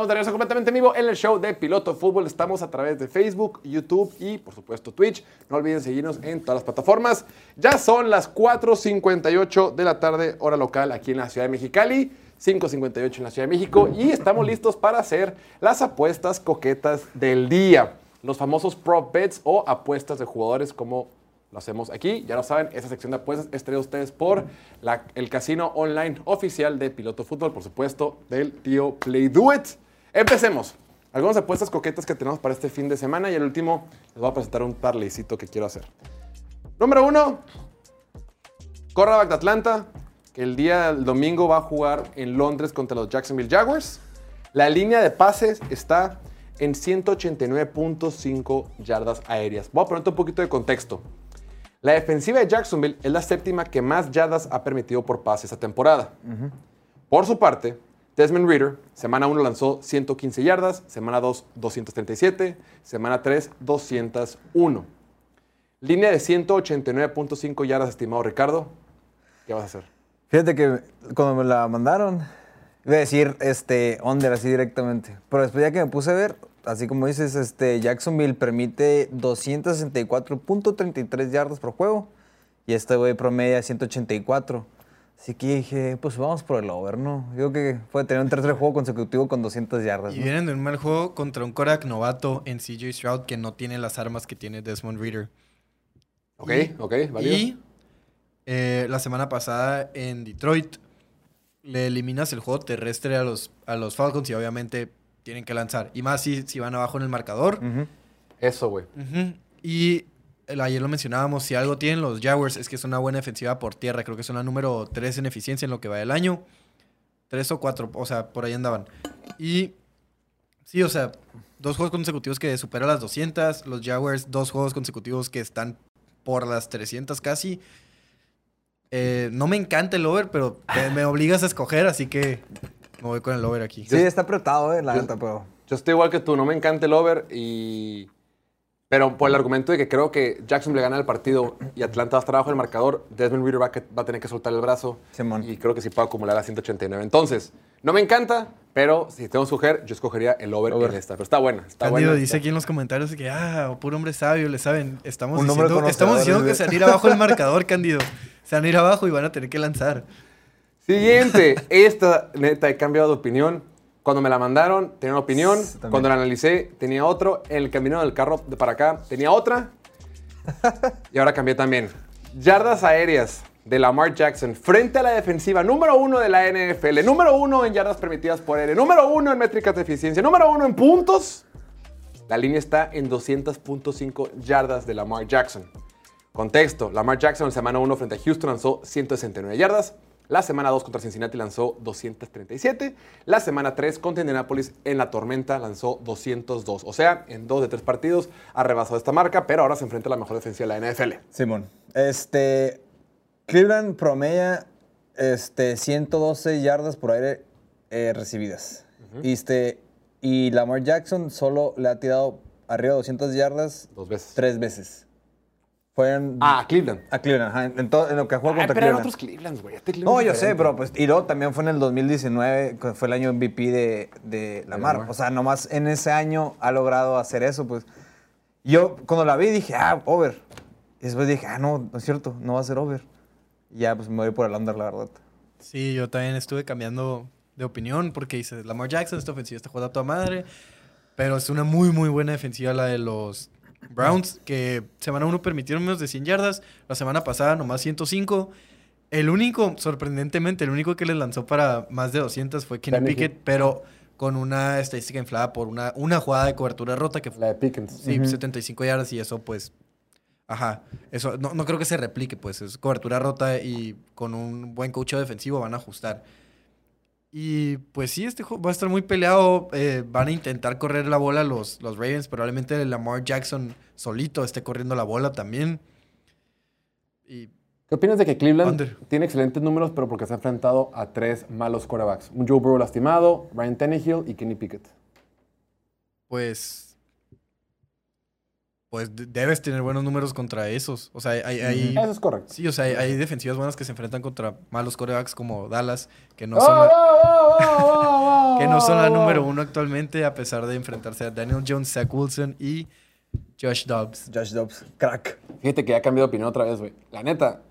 Estamos completamente en vivo en el show de Piloto Fútbol. Estamos a través de Facebook, YouTube y, por supuesto, Twitch. No olviden seguirnos en todas las plataformas. Ya son las 4.58 de la tarde, hora local, aquí en la Ciudad de Mexicali. 5.58 en la Ciudad de México. Y estamos listos para hacer las apuestas coquetas del día. los famosos prop bets o apuestas de jugadores como lo hacemos aquí. Ya lo saben, esa sección de apuestas es traída a ustedes por el casino online oficial de Piloto Fútbol, por supuesto, del tío Play Do It. Empecemos. Algunas apuestas coquetas que tenemos para este fin de semana y el último les voy a presentar un parleycito que quiero hacer. Número uno, Cornerback de Atlanta, que el día del domingo va a jugar en Londres contra los Jacksonville Jaguars. La línea de pases está en 189.5 yardas aéreas. Voy a ponerte un poquito de contexto. La defensiva de Jacksonville es la séptima que más yardas ha permitido por pase esta temporada. Por su parte, Desmond Reader, semana 1 lanzó 115 yardas, semana 2 237, semana 3 201. Línea de 189.5 yardas, estimado Ricardo. ¿Qué vas a hacer? Fíjate que cuando me la mandaron, iba a decir este, under así directamente. Pero después ya que me puse a ver, así como dices, este, Jacksonville permite 264.33 yardas por juego. Y este güey promedia 184. Así que dije, pues vamos por el over, ¿no? Digo que puede tener un tercer juego consecutivo con 200 yardas. Y ¿no? vienen de un mal juego contra un Korak novato en CJ Stroud que no tiene las armas que tiene Desmond Reader. Ok, ok, válido. Y eh, la semana pasada en Detroit le eliminas el juego terrestre a los, a los Falcons y obviamente tienen que lanzar. Y más si, si van abajo en el marcador. Eso, güey. Y ayer lo mencionábamos, si algo tienen los Jaguars es que es una buena defensiva por tierra. Creo que son la número 3 en eficiencia en lo que va del año. 3 o 4, o sea, por ahí andaban. Y sí, o sea, dos juegos consecutivos que superan las 200. Los Jaguars, dos juegos consecutivos que están por las 300 casi. Eh, no me encanta el over, pero te- me obligas a escoger, así que me voy con el over aquí. Sí, está apretado, eh, la neta, pero... Yo estoy igual que tú, no me encanta el over y... Pero por el argumento de que creo que Jackson le gana el partido y Atlanta va a estar abajo del marcador, Desmond Reader va, va a tener que soltar el brazo Simón. y creo que sí puede acumular a 189. Entonces, no me encanta, pero si tengo que escoger, yo escogería el over, Over. en esta. Pero está buena, está Cándido buena. dice aquí en los comentarios que, ah, puro hombre sabio, le saben. Estamos Un diciendo, estamos diciendo que se van a ir abajo el marcador, Cándido. Se van a ir abajo y van a tener que lanzar. Siguiente, esta neta he cambiado de opinión. Cuando me la mandaron tenía una opinión, también. cuando la analicé tenía otro, en el camino del carro de para acá tenía otra y ahora cambié también. Yardas aéreas de Lamar Jackson frente a la defensiva número uno de la NFL, número uno en yardas permitidas por aire, número uno en métricas de eficiencia, número uno en puntos. La línea está en 200.5 yardas de Lamar Jackson. Contexto, Lamar Jackson en semana 1 frente a Houston lanzó 169 yardas. La semana 2 contra Cincinnati lanzó 237. La semana 3 contra Indianapolis en la tormenta lanzó 202. O sea, en dos de tres partidos ha rebasado esta marca, pero ahora se enfrenta a la mejor defensa de la NFL. Simón. Este. Cleveland promedia este, 112 yardas por aire eh, recibidas. este, y Lamar Jackson solo le ha tirado arriba de 200 yardas Dos veces. tres veces. Fueron Ah, Cleveland. a Cleveland, ajá, en, to- en lo que jugó Ay, contra pero eran Cleveland. otros Clevelands, güey. Este Cleveland No, yo sé, pero pues. Y luego también fue en el 2019, que fue el año MVP de, de Lamar. Lamar. O sea, nomás en ese año ha logrado hacer eso, pues. Yo cuando la vi dije, ah, over. Y después dije, ah, no, no es cierto, no va a ser over. Y ya, pues me voy por el under, la verdad. Sí, yo también estuve cambiando de opinión porque dice, Lamar Jackson, esta ofensiva está jugando a toda madre. Pero es una muy, muy buena defensiva la de los Browns, que semana 1 permitieron menos de 100 yardas, la semana pasada nomás 105. El único, sorprendentemente, el único que les lanzó para más de 200 fue Kenny Pickett, pero con una estadística inflada por una, una jugada de cobertura rota que La de Pickens. Sí, 75 yardas y eso pues... Ajá, eso no, no creo que se replique, pues es cobertura rota y con un buen coach defensivo van a ajustar. Y pues sí, este juego va a estar muy peleado. eh, van a intentar correr la bola los, los Ravens. Probablemente Lamar Jackson solito esté corriendo la bola también. Y ¿Qué opinas de que Cleveland Under. tiene excelentes números, pero porque se ha enfrentado a tres malos quarterbacks? Un Joe Burrow lastimado, Ryan Tannehill y Kenny Pickett. pues... Pues de- debes tener buenos números contra esos. O sea, hay... hay- Eso es correcto. Sí, o sea, hay, hay defensivas buenas que se enfrentan contra malos corebacks como Dallas, que no ¡Oh, son, la, oh, oh, que no son la número uno actualmente, a pesar de enfrentarse a Daniel Jones, Zach Wilson y Josh Dobbs. Josh Dobbs, crack. Fíjate que ya cambió de opinión otra vez, güey. La neta,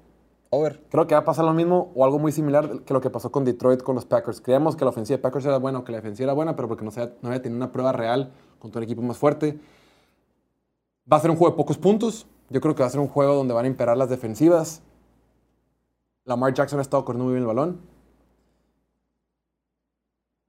Over. creo que va a pasar lo mismo o algo muy similar que lo que pasó con Detroit con los Packers. Creíamos que la ofensiva de Packers era buena o que la defensiva era buena, pero porque no, se había, no había tenido una prueba real contra un equipo más fuerte. Va a ser un juego de pocos puntos. Yo creo que va a ser un juego donde van a imperar las defensivas. Lamar Jackson ha estado corriendo muy bien el balón.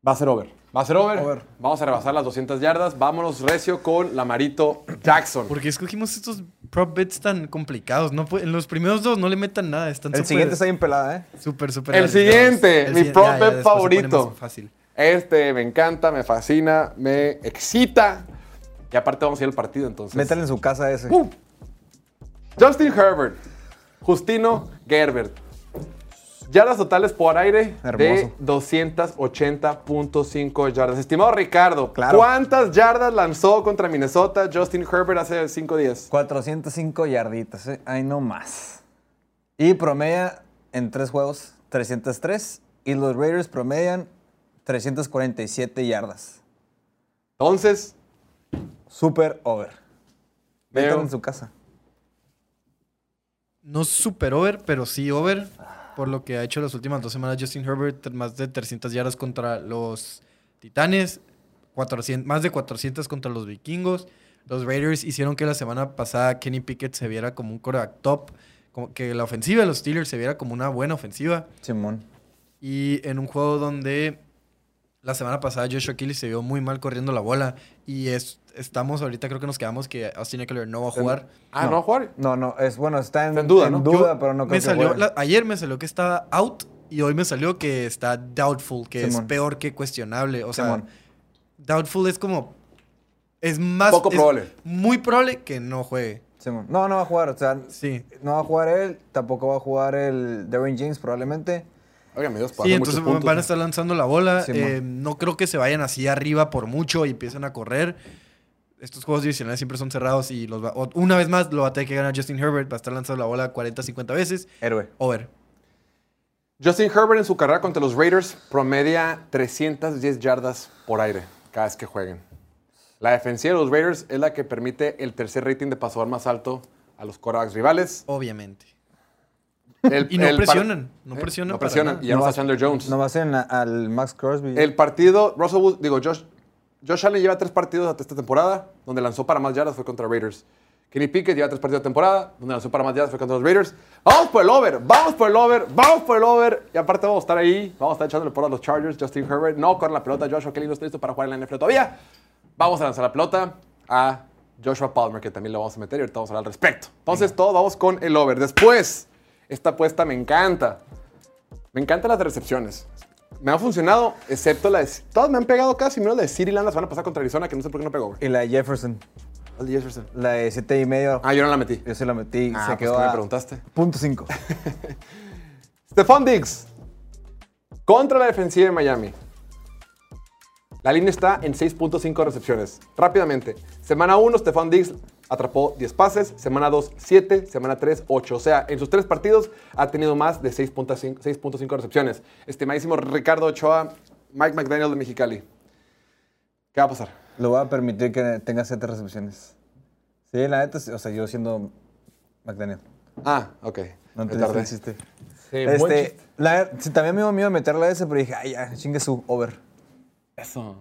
Va a ser over. Va a ser over. Over. Vamos a rebasar las 200 yardas. Vámonos recio con Lamarito Jackson. ¿Por qué escogimos estos prop bets tan complicados? No, en los primeros dos no le metan nada. Están El siguiente está bien pelada, ¿eh? Súper, súper. El siguiente, El mi si- prop bet favorito. Fácil. Este me encanta, me fascina, me excita. Y aparte vamos a ir al partido entonces. Métale en su casa ese. Uh. Justin Herbert. Justino Gerbert. Yardas totales por aire de Hermoso. 280.5 yardas. Estimado Ricardo, Claro. ¿cuántas yardas lanzó contra Minnesota Justin Herbert hace 5 días? 405 yarditas, ¿eh? Ahí no más. Y promedia en tres juegos 303. Y los Raiders promedian 347 yardas. Entonces, Super over. Métalo en su casa. No super over, pero sí over. Por lo que ha hecho las últimas dos semanas Justin Herbert, más de 300 yardas contra los Titanes, 400, más de 400 contra los Vikingos. Los Raiders hicieron que la semana pasada Kenny Pickett se viera como un quarterback top, como que la ofensiva de los Steelers se viera como una buena ofensiva. Simón. Y en un juego donde la semana pasada Joshua Kelly se vio muy mal corriendo la bola. Y es, estamos ahorita, creo que nos quedamos que Austin Eckler no va a jugar. ah, no, va a jugar. No, no, es bueno, está en, duda, ¿no? duda, Yo- pero no creo me que salió, la- Ayer me salió que estaba out y hoy me salió que está doubtful, que Simón. es peor que cuestionable. O sea, Simón. doubtful es como... Es más... Poco es probable. Muy probable que no juegue. Simón. No, no va a jugar. O sea, Sí. no va a jugar él, tampoco va a jugar el Derwin James probablemente. Oigan, Dios, Sí, entonces van a estar lanzando la bola. Eh, no creo que se vayan así arriba por mucho y empiecen a correr. Estos juegos divisionales siempre son cerrados y los va- o- una vez más lo va a tener que ganar Justin Herbert. Va a estar lanzando la bola 40, 50 veces. Héroe. Over. Justin Herbert en su carrera contra los Raiders promedia 310 yardas por aire cada vez que jueguen. La defensiva de los Raiders es la que permite el tercer rating de pasador más alto a los quarterbacks rivales. Obviamente. El- Y no presionan, no ¿Eh? presionan No para presionan. Y ya no va- está Chandler Jones. No va a ser en la- al Max Crosby. El partido, Russell Wood, digo, Josh, Josh Allen lleva tres partidos hasta esta temporada, donde lanzó para más yardas fue contra Raiders. Kenny Pickett lleva tres partidos de temporada, donde lanzó para más yardas fue contra los Raiders. Vamos por el over, vamos por el over, vamos por el over. Y aparte vamos a estar ahí, vamos a estar echándole por a los Chargers, Justin Herbert. No corre la pelota, Joshua Kelly no está listo para jugar en la NFL todavía. Vamos a lanzar la pelota a Joshua Palmer, que también lo vamos a meter y ahorita vamos a hablar al respecto. Entonces, todos vamos con el over. Después, esta apuesta me encanta. Me encantan las de recepciones. Me ha funcionado, excepto la de... Todas me han pegado casi, menos la de City Land la semana pasada contra Arizona, que no sé por qué no pegó. güey. Y la de Jefferson. El de Jefferson. La de 7 y medio. Ah, yo no la metí. Yo se la metí y Ah, se pues quedó que me a preguntaste. punto 5. Stephon Diggs. Contra la defensiva de Miami. La línea está en 6.5 recepciones. Rápidamente. Semana 1, Stephon Diggs atrapó 10 pases. Semana 2, 7. Semana 3, 8. O sea, en sus tres partidos ha tenido más de 6.5 6.5 recepciones. Estimadísimo Ricardo Ochoa, Mike McDaniel de Mexicali. ¿Qué va a pasar? Lo voy a permitir que tenga 7 recepciones. Sí, la neta, o sea, yo siendo McDaniel. Ah, ok. No entendiste tardé. chiste. Sí, buen Este, chiste. la, sí, también me iba a meterla ese, pero dije, ay, ya, chingue su over. Eso.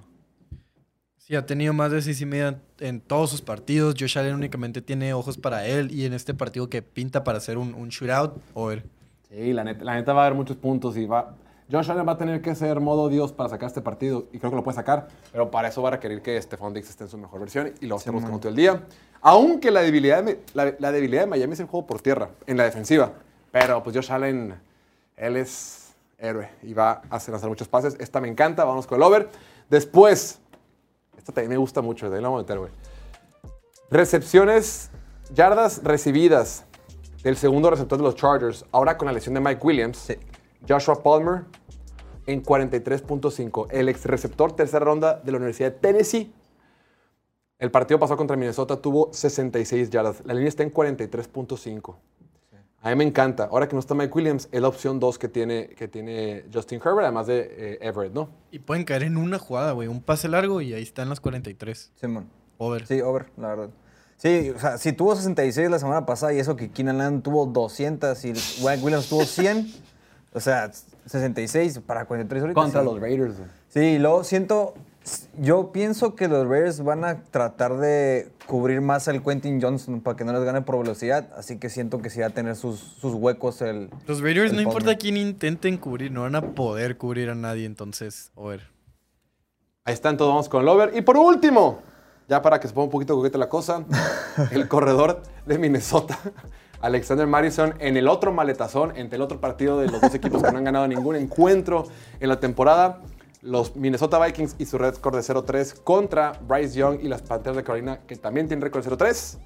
Sí, ha tenido más de seis y media en todos sus partidos. Josh Allen únicamente tiene ojos para él y en este partido que pinta para hacer un, un shootout, over. Sí, la neta, la neta va a haber muchos puntos y va. Josh Allen va a tener que ser modo Dios para sacar este partido y creo que lo puede sacar, pero para eso va a requerir que Stephon Diggs esté en su mejor versión y lo estemos buscando todo el día. Aunque la debilidad, de, la, la debilidad de Miami es el juego por tierra, en la defensiva. Pero pues Josh Allen, él es héroe y va a hacer lanzar muchos pases. Esta me encanta, vamos con el over. Después, esta también me gusta mucho, de ahí la vamos a meter, güey. Recepciones, yardas recibidas del segundo receptor de los Chargers, ahora con la lesión de Mike Williams, Joshua Palmer en 43.5. El ex receptor, tercera ronda de la Universidad de Tennessee. El partido pasó contra Minnesota, tuvo 66 yardas. La línea está en 43.5. A mí me encanta. Ahora que no está Mike Williams, es la opción 2 que tiene, que tiene Justin Herbert, además de eh, Everett, ¿no? Y pueden caer en una jugada, güey. Un pase largo y ahí están las 43. Simón. Over. Sí, over, la verdad. Sí, o sea, si tuvo 66 la semana pasada y eso que Keenan Allen tuvo 200 y Mike Williams tuvo 100, o sea, 66 para 43 ahorita. Contra sí. los Raiders. güey. Sí, y luego siento, Yo pienso que los Raiders van a tratar de cubrir más al Quentin Johnson para que no les gane por velocidad, así que siento que sí va a tener sus, sus huecos el... Los Raiders, el no importa quién intenten cubrir, no van a poder cubrir a nadie, entonces, a ver. Ahí está, entonces vamos con el over. Y por último, ya para que se ponga un poquito coqueta la cosa, el corredor de Minnesota, Alexander Madison, en el otro maletazón, entre el otro partido de los dos equipos que no han ganado ningún encuentro en la temporada. Los Minnesota Vikings y su récord de 0-3 contra Bryce Young y las Panteras de Carolina, que también tienen récord de 0-3.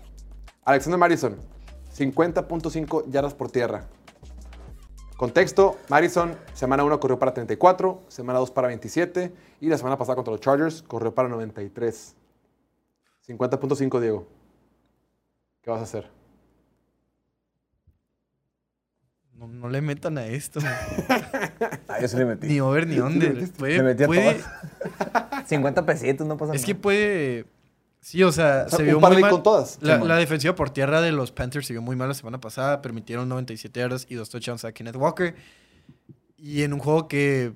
Alexander Madison, 50.5 yardas por tierra. Contexto, Madison, semana 1 corrió para 34, semana 2 para 27 y la semana pasada contra los Chargers corrió para 93. 50.5, Diego. ¿Qué vas a hacer? No, no le metan a esto. Ah, yo le metí. ni over ni under. Puede, metí a puede- todas. 50 pesitos, no pasa es nada. que puede. Sí, o sea, O sea, se un vio muy mal. con todas. La, Simón. la defensiva por tierra de los Panthers se vio muy mal la semana pasada. Permitieron 97 yardas y dos touchdowns a Kenneth Walker. Y en un juego que.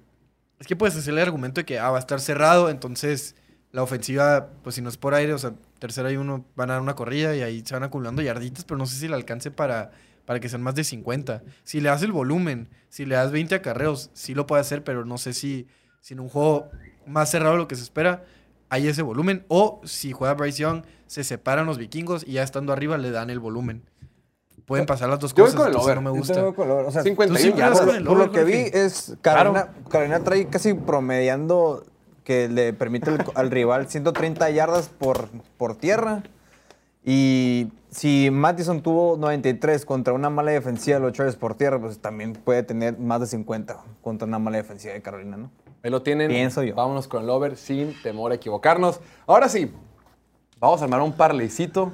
Es que puedes hacer el argumento de que ah, va a estar cerrado. Entonces, la ofensiva, pues si no es por aire, o sea, tercera y uno van a dar una corrida y ahí se van acumulando yarditas, pero no sé si le alcance para, para que sean más de 50. Si le das el volumen, si le das 20 acarreos, sí lo puede hacer, pero no sé si, si en un juego más cerrado de lo que se espera hay ese volumen. O si juega Bryce Young, se separan los vikingos y ya estando arriba le dan el volumen. Pueden pasar las dos Yo voy cosas. con el entonces over. no me Yo gusta. tengo color, o sea, 51 tú sí yardas. vas con el por over, lo que vi es Carolina, Carolina trae casi promediando que le permite al, al rival 130 yardas por, por tierra. Y si Mattison tuvo 93 contra una mala defensiva de los Chargers por tierra, pues también puede tener más de 50 contra una mala defensiva de Carolina, ¿no? Ahí lo tienen. Pienso yo. Vámonos con el over sin temor a equivocarnos. Ahora sí, vamos a armar un parleycito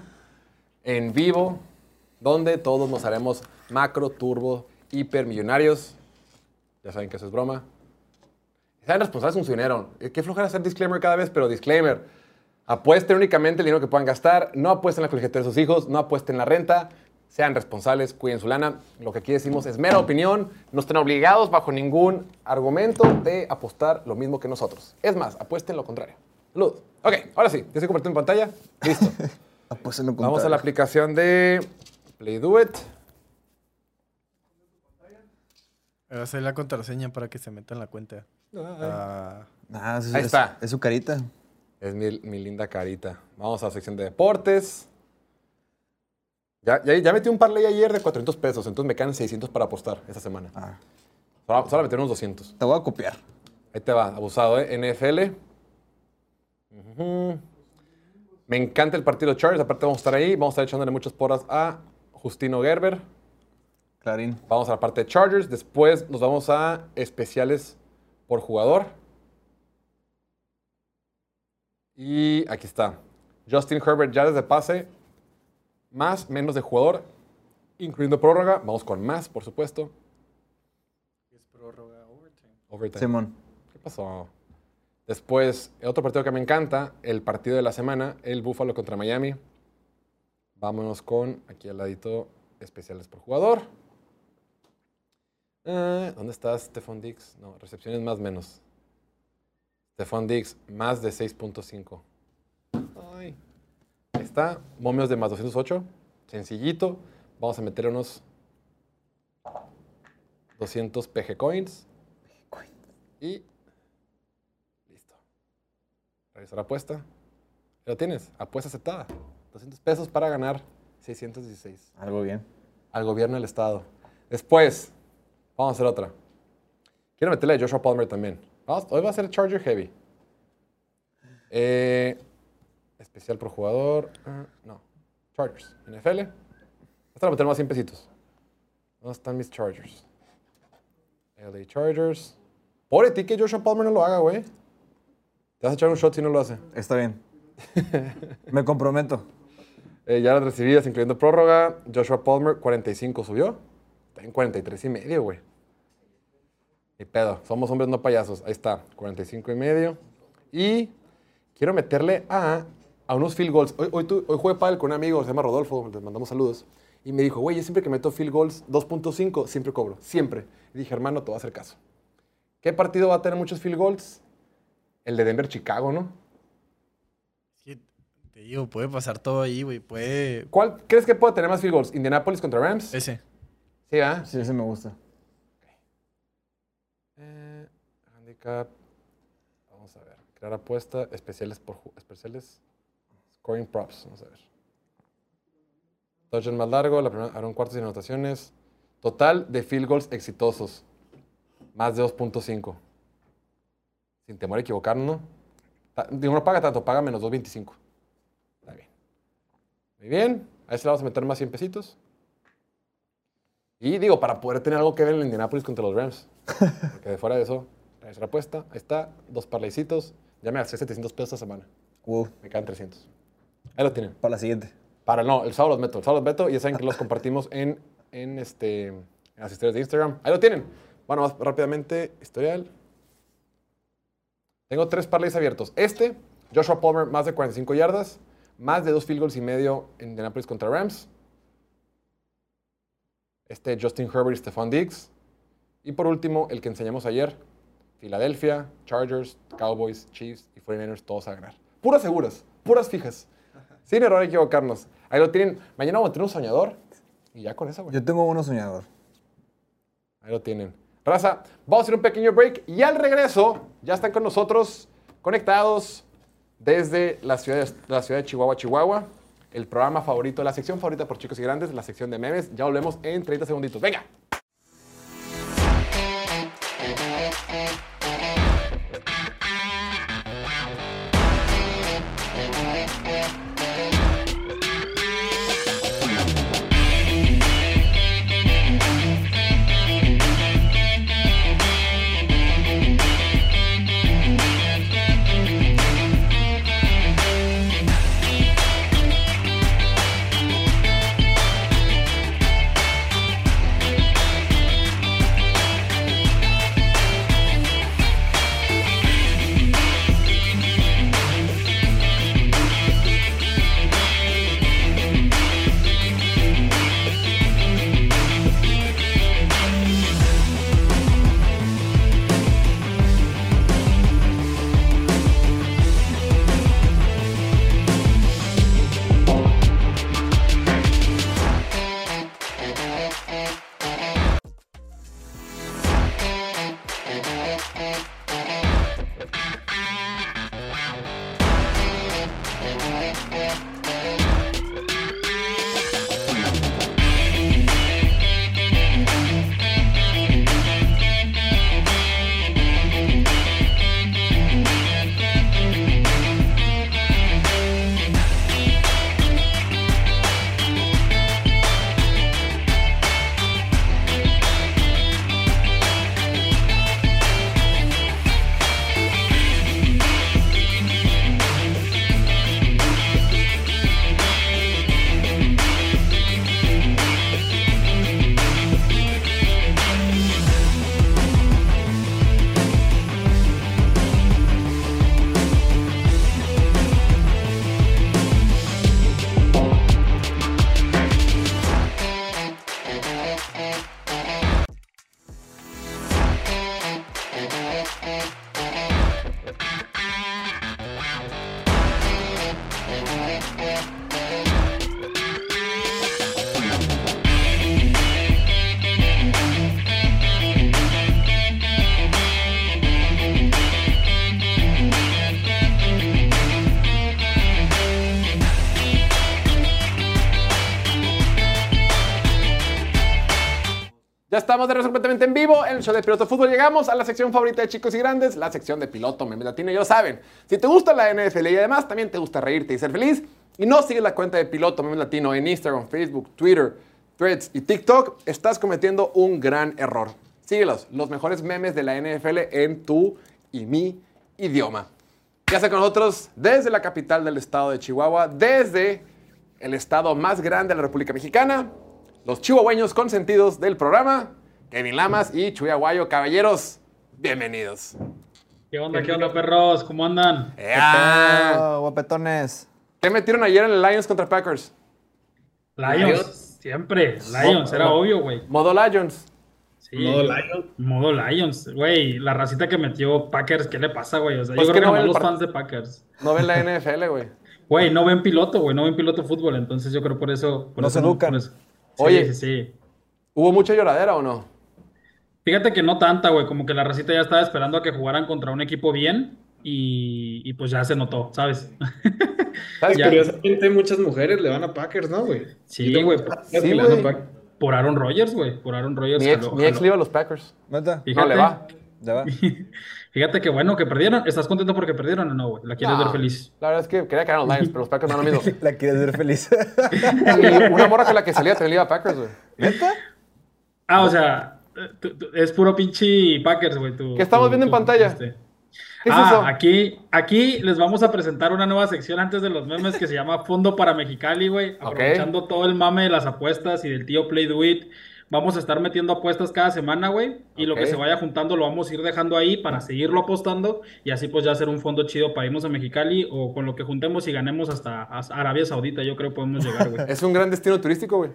en vivo donde todos nos haremos macro, turbo, hipermillonarios. Ya saben que eso es broma. Sean responsables con su dinero. Eh, Qué flojera hacer disclaimer cada vez, pero disclaimer. Apuesten únicamente el dinero que puedan gastar. No apuesten en la colegiatura de sus hijos. No apuesten en la renta. Sean responsables, cuiden su lana. Lo que aquí decimos es mera opinión. No estén obligados bajo ningún argumento de apostar lo mismo que nosotros. Es más, apuesten lo contrario. Salud. Ok, ahora sí. Ya se compartió en pantalla. Listo. Ah, pues en lo Vamos a la contrario. aplicación de Play Do It. Voy a hacer la contraseña para que se meta en la cuenta. Ah, Ah, es- Ahí es- está. Es su carita. Es mi, mi linda carita. Vamos a la sección de deportes. Ya, ya, ya metí un parlay ayer de 400 pesos, entonces me quedan 600 para apostar esta semana. Ah, Solo, solo meter unos 200. te voy a copiar. Ahí te va, abusado, ¿eh? NFL. Me encanta el partido Chargers, aparte vamos a estar ahí. Vamos a estar echándole muchas porras a Justino Gerber. Clarín. Vamos a la parte de Chargers. Después nos vamos a especiales por jugador. Y aquí está. Justin Herbert ya desde pase. Más, menos de jugador. Incluyendo prórroga. Vamos con más, por supuesto. Overtime. Simón. ¿Qué pasó? Después, el otro partido que me encanta, el partido de la semana, el Buffalo contra Miami. Vámonos con, aquí al ladito, especiales por jugador. Eh, ¿Dónde está Stephon Diggs? No, recepciones más menos. Stephon Diggs, más de 6.5. Ay. Ahí está, momios de más 208. Sencillito. Vamos a meter unos 200 PG Coins. Y listo. Realizar apuesta. Ya lo tienes. Apuesta aceptada. 200 pesos para ganar 616 Algo bien. al gobierno del estado. Después, vamos a hacer otra. Quiero meterle a Joshua Palmer también. Vamos- hoy va a ser Charger Heavy. Eh, especial por jugador. ah, no. Chargers. NFL. Esta la meter más 100 pesitos. ¿Dónde están mis Chargers? LA Chargers. Pobre ti que Joshua Palmer no lo haga, güey. Te vas a echar un shot si no lo hace. Está bien. Me comprometo. Eh, ya las recibidas, incluyendo prórroga. Joshua Palmer, 45 subió. Está en 43 y medio, güey. Ni pedo. Somos hombres, no payasos. Ahí está, 45 y medio. Y quiero meterle a, a unos field goals. Hoy, hoy, tu- hoy jugué pádel con un amigo, se llama Rodolfo, les mandamos saludos. Y me dijo, güey, yo siempre que meto field goals 2.5, siempre cobro. Siempre. Y dije, hermano, te voy a hacer caso. ¿Qué partido va a tener muchos field goals? El de Denver-Chicago, ¿no? Sí, Te digo, puede pasar todo ahí, güey. Puede. ¿Cuál crees que puede tener más field goals? ¿Indianapolis contra Rams? Ese. Sí, ¿ah? Sí, ese me gusta. Eh, Vamos a ver. Crear apuesta. Especiales por especiales. Scoring props. Vamos a ver. Touchdown más largo. La primera. Ahora un cuarto sin anotaciones. Total de field goals exitosos. Más de 2.5. Sin temor a equivocarnos, ¿no? Digo, no paga tanto, paga menos 2.25. Está bien. Muy bien. A ese le vamos a meter más 100 pesitos. Y digo, para poder tener algo que ver en Indianapolis contra los Rams. Porque de fuera de eso, ahí está la apuesta. Ahí está, dos parlaycitos. Ya me gasté 700 pesos esta semana. Wow. Me quedan 300. Ahí lo tienen. Para la siguiente. Para no, el sábado los meto. El sábado los meto y ya saben que los compartimos en, en, este, en las historias de Instagram. Ahí lo tienen. Bueno, más rápidamente, historial. Tengo tres parlays abiertos. Este, Joshua Palmer, más de 45 yardas. Más de dos field goals y medio en Indianapolis contra Rams. Este, Justin Herbert y Stephon Diggs. Y por último, el que enseñamos ayer. Filadelfia, Chargers, Cowboys, Chiefs y 49ers, todos a ganar. Puras seguras, puras fijas. Sin error equivocarnos. Ahí lo tienen. Mañana vamos a tener un soñador. Y ya con eso, güey. Yo tengo uno soñador. Ahí lo tienen. Raza, vamos a hacer un pequeño break y al regreso ya están con nosotros conectados desde la ciudad de, la ciudad de Chihuahua, Chihuahua. El programa favorito, la sección favorita por chicos y grandes, la sección de memes. Ya volvemos en 30 segunditos. Venga. Estamos de regreso completamente en vivo en el show de Piloto Fútbol. Llegamos a la sección favorita de chicos y grandes, la sección de Piloto Meme Latino. Ya saben, si te gusta la NFL y además también te gusta reírte y ser feliz, y no sigues la cuenta de Piloto Meme Latino en Instagram, Facebook, Twitter, Threads y TikTok, estás cometiendo un gran error. Síguelos, los mejores memes de la NFL en tu y mi idioma. Ya está con nosotros desde la capital del estado de Chihuahua, desde el estado más grande de la República Mexicana, los chihuahueños consentidos del programa, Kevin Lamas y Chuy Aguayo. Caballeros, bienvenidos. ¿Qué onda, qué onda, perros? ¿Cómo andan? ¡Ea! Guapetones. ¿Qué metieron ayer en el Lions contra Packers? Lions, siempre. Lions, era obvio, güey. Modo Lions. Sí. Modo Lions. Modo Lions. Güey, la racita que metió Packers, ¿qué le pasa, güey? O sea, Pues yo que creo no que ven nomás el los fans de Packers. No ven la NFL, güey. Güey, no ven piloto, güey, no ven piloto fútbol, entonces yo creo por eso. por No eso se educan. por eso. Sí, Oye. sí, sí. ¿Hubo mucha lloradera o no? Fíjate que no tanta, güey, como que la racita ya estaba esperando a que jugaran contra un equipo bien y, y pues ya se notó, ¿sabes? ¿Sabes? Ya. Curiosamente, muchas mujeres le van a Packers, ¿no, güey? Sí, güey. que Sí, le van a güey. Packers. Por Aaron Rodgers, güey, por Aaron Rodgers. Mi ex, jaló- mi ex le iba a los Packers. ¿Neta? Fíjate, No le va. Fíjate que bueno que perdieron. ¿Estás contento porque perdieron o no, güey? ¿La quieres No, ver feliz? La verdad es que quería que eran los Lions, pero los Packers no lo mismo. La quieres ver feliz. Una morra con la que salía también le iba a Packers, güey. ¿Neta? Ah, o sea, es puro pinche Packers, güey. ¿Qué estamos tu- viendo en pantalla? este. ¿Qué es ah, eso? aquí, aquí les vamos a presentar una nueva sección antes de los memes que se llama Fondo para Mexicali, güey. Aprovechando todo el mame de las apuestas y del tío Play Do It. Vamos a estar metiendo apuestas cada semana, güey. Y lo que se vaya juntando lo vamos a ir dejando ahí para seguirlo apostando. Y así pues ya hacer un fondo chido para irnos a Mexicali. O con lo que juntemos y ganemos hasta Arabia Saudita, yo creo que podemos llegar, güey. Es un gran destino turístico, güey.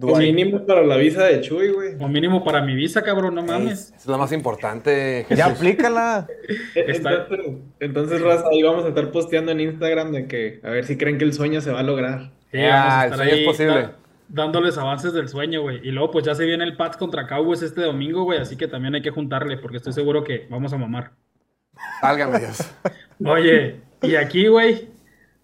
O mínimo para la visa de Chuy, güey. O mínimo para mi visa, cabrón, no mames. Es lo más importante, Ya aplícala. Entonces, entonces, Raza, ahí vamos a estar posteando en Instagram de que a ver si creen que el sueño se va a lograr. Sí, Ah, el sueño es posible. dándoles avances del sueño, güey. Y luego, pues ya se viene el Pats contra Cowboys este domingo, güey. Así que también hay que juntarle, porque estoy seguro que vamos a mamar. Válgame Dios. Oye, y aquí, güey,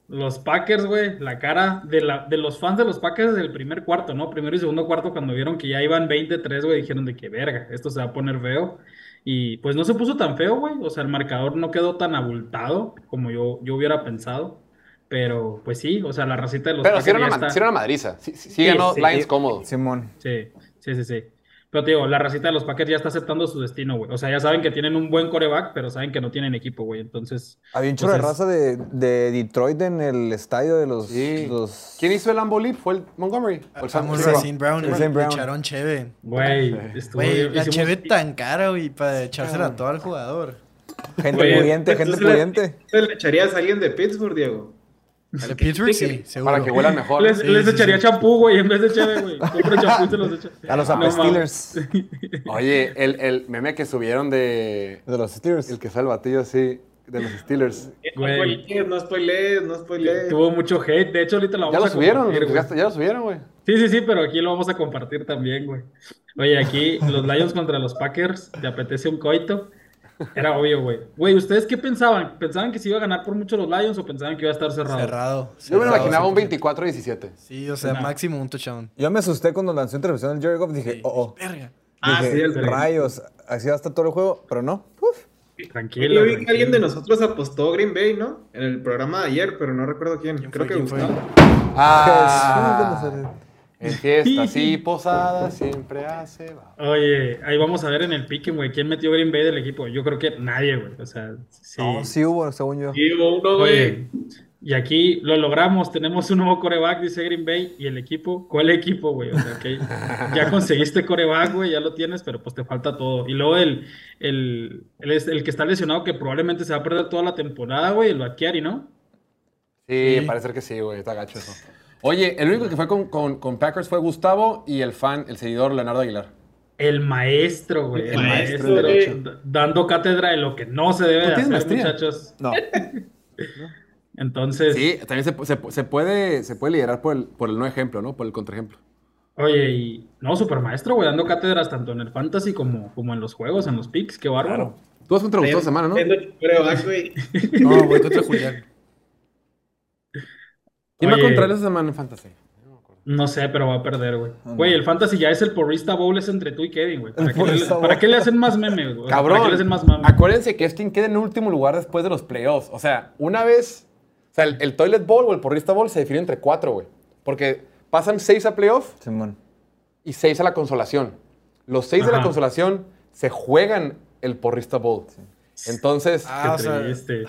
los Packers, güey, la cara de, la, de los fans de los Packers del primer cuarto, ¿no? Primero y segundo cuarto, cuando vieron que ya iban 23, güey, dijeron de que verga, esto se va a poner feo. Y pues no se puso tan feo, güey. O sea, el marcador no quedó tan abultado como yo, yo hubiera pensado. Pero, pues sí, o sea, la racita de los Pero sí era, Packers una, ma- está- sí era una madriza. Sí, sí, sí Sí, ganó sí. Lions cómodo. Simón. Sí, sí, sí, sí. Pero te digo, la racita de los Packers ya está aceptando su destino, güey. O sea, ya saben que tienen un buen coreback, pero saben que no tienen equipo, güey. Entonces, Había un chorro de raza de, de Detroit en el estadio de los. Sí. los- ¿Quién hizo el Lambo Leap? ¿Fue el Montgomery? ¿O el Sam- Brown, Racine el Brown. echaron cheve. güey, Güey, la cheve tan cara, güey, para echársela toda al jugador. Gente pudiente, gente entonces le- pudiente. ¿Te le echarías a alguien de Pittsburgh, Diego? De Pittsburgh, sí, seguro. Para que huelan mejor. Les, Sí, les sí, echaría sí. champú, güey, en vez de cheve, güey. Compra champú y se los echa. A los No. Steelers. Oye, el, el meme que subieron de. De los Steelers. El que fue el batillo así, de los Steelers. Güey. No spoilees, no spoilees. Tuvo mucho hate. De hecho, ahorita lo Ya vamos lo a subieron, compartir, ya lo subieron, güey. Sí, sí, sí, pero aquí lo vamos a compartir también, güey. Oye, aquí los Lions contra los Packers, ¿te apetece un coito? Era obvio, güey. Güey, ¿ustedes qué pensaban? ¿Pensaban que se iba a ganar por mucho los Lions o pensaban que iba a estar cerrado? Cerrado. Yo me lo imaginaba un 100%. 24-17. Sí, o sea, No. máximo un touchdown. Yo me asusté cuando lanzó intervención el Jerry Goff. Dije, Sí. oh, oh. Verga. Ah, Dije, sí, el rayos. Así va a estar todo el juego, pero no. Uf. Tranquilo. Yo vi que alguien de nosotros apostó Green Bay, ¿no? En el programa de ayer, pero no recuerdo quién. ¿Quién Creo fue? que ¿Quién fue? Gustavo. Ah, Jesús. En fiestas y posadas siempre hace. va. Oye, ahí vamos a ver en el pique, güey. ¿Quién metió Green Bay del equipo? Yo creo que nadie, güey. O sea, sí. No, sí hubo, según yo. Sí, hubo uno, güey. Y aquí lo logramos. Tenemos un nuevo coreback, dice Green Bay. ¿Y el equipo? ¿Cuál equipo, güey? O sea, que ya conseguiste coreback, güey, ya lo tienes, pero pues te falta todo. Y luego el, el, el, el que está lesionado, que probablemente se va a perder toda la temporada, güey, el Baquiari, ¿no? Sí, Sí. parece que sí, güey. Está gacho eso. Oye, el único que fue con, con- con Packers fue Gustavo y el fan, el seguidor Leonardo Aguilar. El maestro, güey. El, El maestro, güey. dando cátedra de lo que no se debe ¿Tú de hacer, maestría? muchachos. No. Entonces, Sí, también se, se- se puede, se puede liderar por el, por el no ejemplo, ¿no? Por el contraejemplo. oye, y no, super maestro, güey, dando cátedras tanto en el fantasy como, como en los juegos, en los picks, qué bárbaro. Tú vas contra Gustavo semana, ¿no? Coreback, güey. No, voy contra Julián. ¿Quién va contra esa semana en Fantasy? No sé, pero va a perder, güey. Güey, el fantasy ya es el porrista bowl, es entre tú y Kevin, güey. ¿Para, qué le- porrista bowl. ¿Para qué le hacen más memes, güey? Cabrón. ¿Para qué le hacen más mame? Acuérdense que es quien queda en último lugar después de los playoffs. O sea, una vez. O sea, el, el Toilet Bowl o el Porrista Bowl se define entre cuatro, güey. Porque pasan seis a playoff Simón. y seis a la consolación. Los seis de la consolación se juegan el Porrista Bowl. Entonces, Ah, Qué o sea, triste.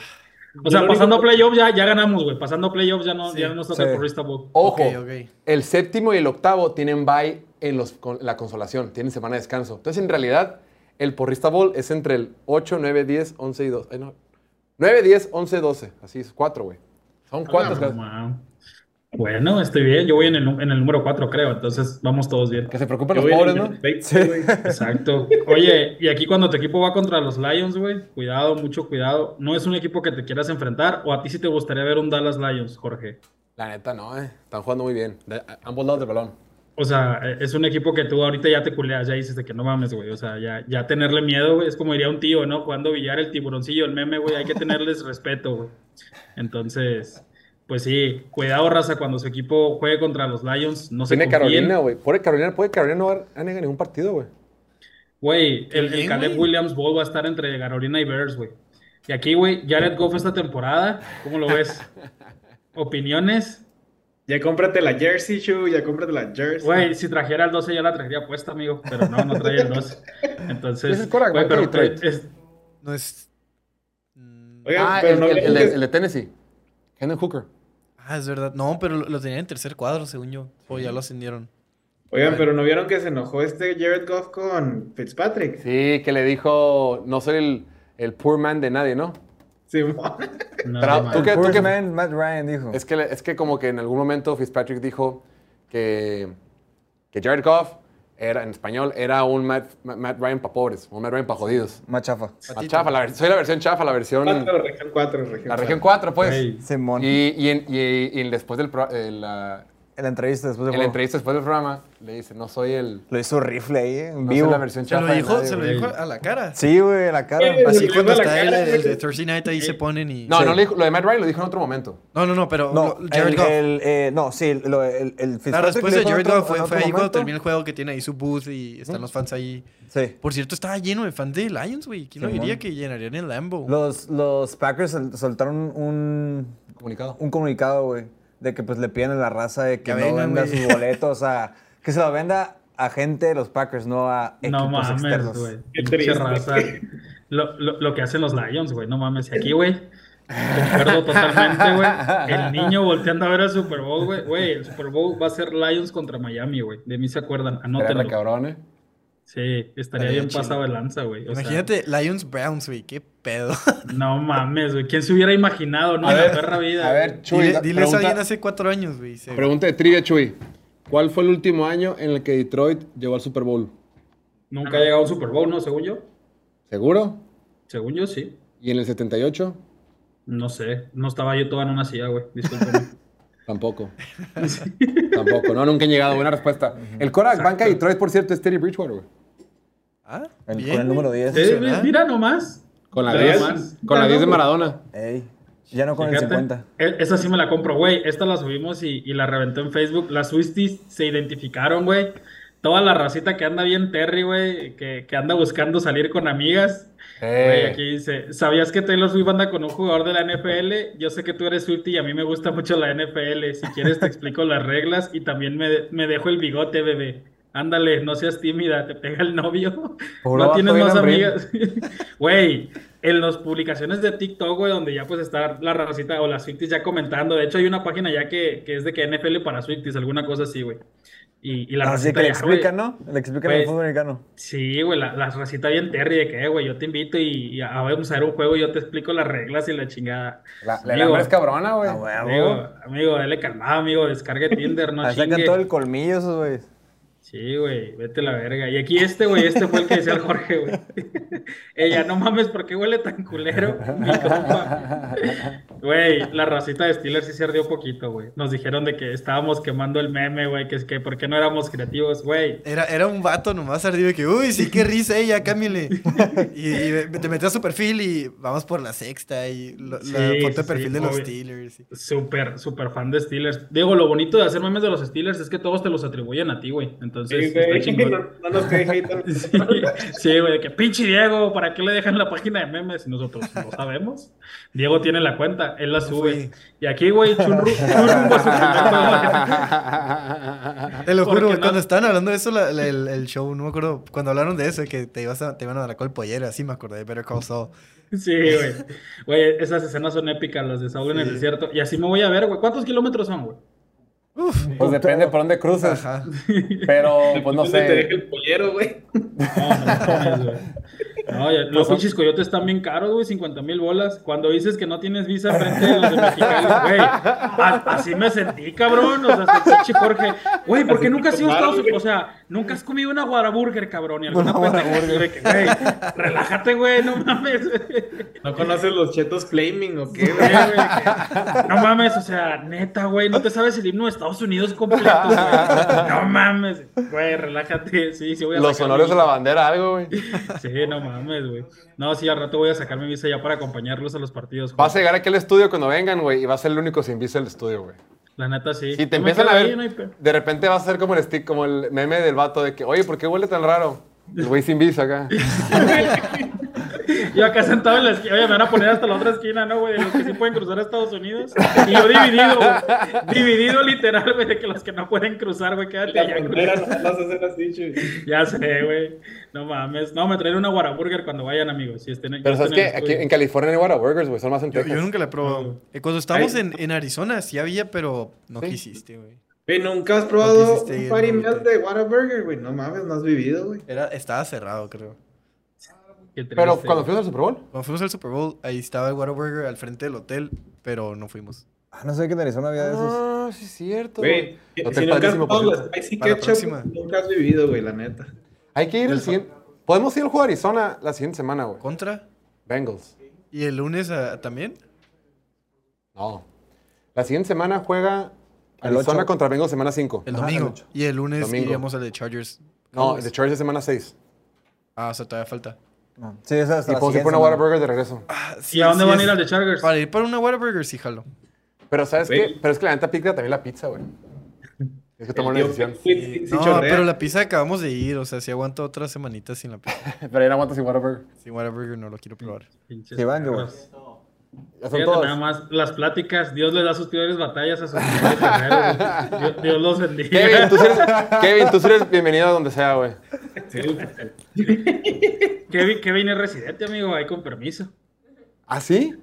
O sea, pasando a único- playoff ya, ya ganamos, güey. Pasando playoff ya no, Sí. ya no nos toca Sí. el porrista bowl. ojo, Ok, ok. el séptimo y el octavo tienen bye en los, con la consolación, tienen semana de descanso. Entonces, en realidad, el Porrista Bowl es entre el 8, 9, 10, 11 y 12. Ay, no. 9, 10, 11, 12. Así es, cuatro, güey. Son cuatro. Ah. Bueno, estoy bien. Yo voy en el, nu- en el número 4, creo. Entonces, vamos todos bien. Que se preocupen Yo los pobres, ¿no? menos 20, güey. Exacto. Oye, y aquí cuando tu equipo va contra los Lions, güey, cuidado, mucho cuidado. No es un equipo que te quieras enfrentar, o a ti sí te gustaría ver un Dallas Lions, Jorge. La neta, no, eh. Están jugando muy bien. De ambos lados del balón. O sea, eh, es un equipo que tú ahorita ya te culeas, ya dices de que no mames, güey. O sea, ya, ya tenerle miedo, güey, es como diría un tío, ¿no? Jugando billar, el tiburoncillo, el meme, güey, hay que tenerles respeto, güey. Entonces, pues sí, cuidado, raza, cuando su equipo juegue contra los Lions, no se Tiene confíen. Carolina, güey. Pobre Carolina, puede Carolina no ganar ningún partido, güey. Güey, el, Caleb. Williams Bowl va a estar entre Carolina y Bears, güey. Y aquí, güey, Jared Goff esta temporada, ¿cómo lo ves? ¿Opiniones? Ya cómprate la jersey, Chu, ya cómprate la jersey. Güey, si trajera el 12 ya la traería puesta, amigo, pero no, no trae el 12. Entonces, Es el quarterback güey, pero Detroit. es- No es. Mm, Oigan, Ah, pero el, no el- vieron el de, que- el de Tennessee. Hendon Hooker. Ah, es verdad. No, pero lo, lo tenían en tercer cuadro, según yo. O ya lo ascendieron. Oigan, pero ¿no vieron que se enojó este Jared Goff con Fitzpatrick? Sí, que le dijo, no soy el, el poor man de nadie, ¿no? Sí, no, tú que- First que- man, Matt Ryan dijo. Es que, es que como que en algún momento Fitzpatrick dijo que, que Jared Goff era, en español, era un Matt, Matt Ryan para pobres, un Matt Ryan para jodidos. Más chafa. La chafa, la soy la versión chafa, la versión... Cuatro, región 4, región La región cuatro. 4, pues. Simón. Y, y, en- y- y después del... pro- eh, la- En la entrevista después de en la entrevista después del programa, le dice, no soy el... Lo hizo rifle ahí, en No vivo. soy la versión Se chafa lo de dijo, nadie, se lo güey. dijo a la cara. Sí, güey, en la cara. Sí, Así Le cuando a la está el, cara, de Thursday Night ahí se ponen y. No, Sí. no le dijo, lo de Matt Ryan lo dijo en otro momento. No, no, no, pero. No, lo- Jared el, Goff. el, eh, no, sí, lo- el, el La Fitzpatrick respuesta de dijo en Jared otro- Goff fue, en fue otro ahí cuando momento. termina el juego que tiene ahí su booth y están los fans ahí. Sí. Por cierto, estaba lleno de fans de Lions, güey. ¿Quién lo Simón. diría que llenarían el Lambo? Los, los Packers sol- soltaron un, Comunicado. un comunicado, güey, de que pues le piden a la raza de que, Que no venda sus boletos a... Que se lo venda a gente de los Packers, no a equipos No mames, externos. güey. Qué triste. raza. Lo, lo, lo que hacen los Lions, güey. No mames. Y aquí, güey, concuerdo totalmente, güey. El niño volteando a ver el Super Bowl, güey. Güey, el Super Bowl va a ser Lions contra Miami, güey. De mí se acuerdan. Anótenlo. cabrón, ¿eh? Sí, estaría bien chido. pasado de lanza, güey. O sea, Imagínate Lions Browns, güey. Qué pedo. no mames, güey. ¿Quién se hubiera imaginado, no? A En la ver, perra vida. A ver, Chuy, Dile, la- a alguien hace cuatro años, güey. Pregunta de trivia, Chuy. ¿Cuál fue el último año en el que Detroit llegó al Super Bowl? Nunca ha llegado a un Super Bowl, ¿no? Según yo. ¿Seguro? Según yo, sí. ¿Y en el 78? No sé. No estaba yo toda en una silla, güey. Discúlpeme. Tampoco. Tampoco. No, nunca han llegado. Buena respuesta. El Korak banca de Detroit, por cierto, es Terry Bridgewater, güey. Ah, El- bien, con el número güey. 10. Eh, mira nomás. Con la Nada 10. más. Con la 10 de Maradona. Ey, ya no con el Fíjate, 50. e- Esa sí me la compro, güey. Esta la subimos y, y la reventó en Facebook. Las Swisties se identificaron, güey. Toda la racita que anda bien Terry, güey, que, que anda buscando salir con amigas. Güey, Eh, aquí dice, ¿sabías que Taylor Swift anda con un jugador de la NFL? Yo sé que tú eres Swiftie y a mí me gusta mucho la NFL. Si quieres te explico las reglas y también me, me dejo el bigote, bebé. Ándale, no seas tímida, te pega el novio. No tienes más amigas. Güey, en las publicaciones de TikTok, güey, donde ya pues está la racita o las Swifties ya comentando. De hecho, hay una página ya que, que es de que NFL para Swifties, alguna cosa así, güey. Y, y la Así racita que le güey, explican, ¿no? Le explican Güey. el fútbol americano. Sí, güey, la, la racita bien Terry de que, eh, güey, yo te invito y, y a- vamos a ver un juego y yo te explico las reglas y la chingada. la, la Amigo. es cabrona, güey. Ah, huevo. Amigo, amigo, dale calmado, amigo, descargue Tinder, no Ahí sacan chingue. todo el colmillo esos güeyes. Sí, güey, vete a la verga. Y aquí este, güey, este fue el que decía el Jorge, güey. Ella, no mames, ¿por qué huele tan culero? Mi compa. Güey, la racita de Steelers sí se ardió poquito, güey. Nos dijeron de que estábamos quemando el meme, güey, que es que por qué no éramos creativos, güey. Era, era un vato nomás ardido de que, uy, sí, qué risa ella, cámbiale. y, y te metes a su perfil y vamos por la sexta y lo- Sí, la foto de perfil sí, de los obvio. Steelers. Súper, súper fan de Steelers. Digo, lo bonito de hacer memes de los Steelers es que todos te los atribuyen a ti, güey. Entonces, Sí, güey, está chingón. no, no nos. Sí, sí, güey, de que pinche Diego, ¿para qué le dejan la página de memes? Y nosotros no sabemos. Diego tiene la cuenta, él la sube. Y aquí, güey, Chunru, Chunrumbo a su Te lo ¿Por juro, no? cuando estaban hablando de eso, la- la- el, el show, no me acuerdo, cuando hablaron de eso, que te, ibas a, te iban a dar la pollera, así me acordé de Better Call Saul. Sí, güey. Güey, esas escenas son épicas, las de Saúl en el Sí. desierto. Y así me voy a ver, güey. ¿Cuántos kilómetros son, güey? Pues depende por dónde cruces. Ajá. Pero, pues no ¿Dónde te deja sé. el pollero, güey? No, no. No, ya- los pinches coyotes están bien caros, güey, 50 mil bolas. Cuando dices que no tienes visa frente a los de Mexicali, güey, así me sentí, cabrón. O sea, pinche Jorge, güey, ¿por qué nunca has ido a Estados Unidos? O sea, nunca has comido una Whataburger, cabrón, y alguna Una que, Güey, relájate, güey, no mames. ¿No conoces los chetos flaming o qué, Güey, güey? güey, No mames, o sea, neta, güey, no te sabes el himno de Estados Unidos completo, güey. No mames, güey, relájate. Sí, sí, voy a Los honores de la bandera, algo, güey. Sí, no mames, güey. No, sí, al rato voy a sacar mi visa ya para acompañarlos a los partidos. Vas a güey. llegar aquí al estudio cuando vengan, güey, y vas a ser el único sin visa del estudio, güey. La neta, sí. Si te empiezan a ver, ahí, no hay pe- de repente vas a ser como el stick, como el meme del vato de que, oye, ¿por qué huele tan raro? El güey sin visa acá. Yo acá sentado en la esquina, oye, me van a poner hasta la otra esquina, ¿no, güey? De los que sí pueden cruzar a Estados Unidos. Y yo dividido, güey. Dividido literal, güey, de que los que no pueden cruzar, güey, quédate La allá. así, chuy. Ya sé, güey. No mames. No, me traeré una Whataburger cuando vayan, amigos. Si estén, Pero sabes que aquí en California no hay Whataburgers, güey, son más en Yo, Texas. yo nunca la he probado. Eh, Cuando estábamos en, en Arizona sí había, pero no Sí. quisiste, güey. Güey, ¿nunca has probado un party meal de Whataburger, güey? No mames, no has vivido, güey. Era, estaba cerrado, creo. Qué triste, Pero cuando fuimos al Super Bowl, Cuando fuimos al Super Bowl, ahí estaba el Whataburger al frente del hotel, pero no fuimos. Ah, no sé que en Arizona había de esos. Ah, sí es cierto. Güey, si Hotel nunca has padrísimo, por probado la cierto. spicy ketchup, nunca has vivido, güey, la neta. Hay que ir el siguiente. Podemos ir al juego de Arizona la siguiente semana, güey. ¿Contra? Bengals. ¿Y el lunes ah, también? No. La siguiente semana juega El Arizona contra Bengals semana 5. El Ajá, domingo. el y el lunes Domingo. iríamos al de Chargers. No, el de Chargers es semana 6. Ah, o sea, todavía falta. No. Sí, esa es la ir siguiente por una. Whataburger de regreso. Ah, ¿Y a dónde sí van a es- ir al de Chargers? Para ir para una Whataburger, sí, jalo. Pero ¿sabes qué? Pero es que la neta pica también la pizza, güey. Tienes que tomar una decisión. sí- no, chorrea. pero la pizza acabamos de ir, o sea, si aguanto otra semanita sin la pizza. Pero ya no aguantas sin Whataburger. Sin Whataburger no lo quiero probar. Pinches Sí, van, güey. Perros. Ya son Fíjate todos. nada más, las pláticas, Dios les da sus peores batallas a sus güey. Dios, Dios los bendiga. Kevin, tú eres, Kevin, tú eres bienvenido a donde sea, güey. Sí, Kevin, Kevin es residente, amigo, ahí con permiso. ¿Ah, sí?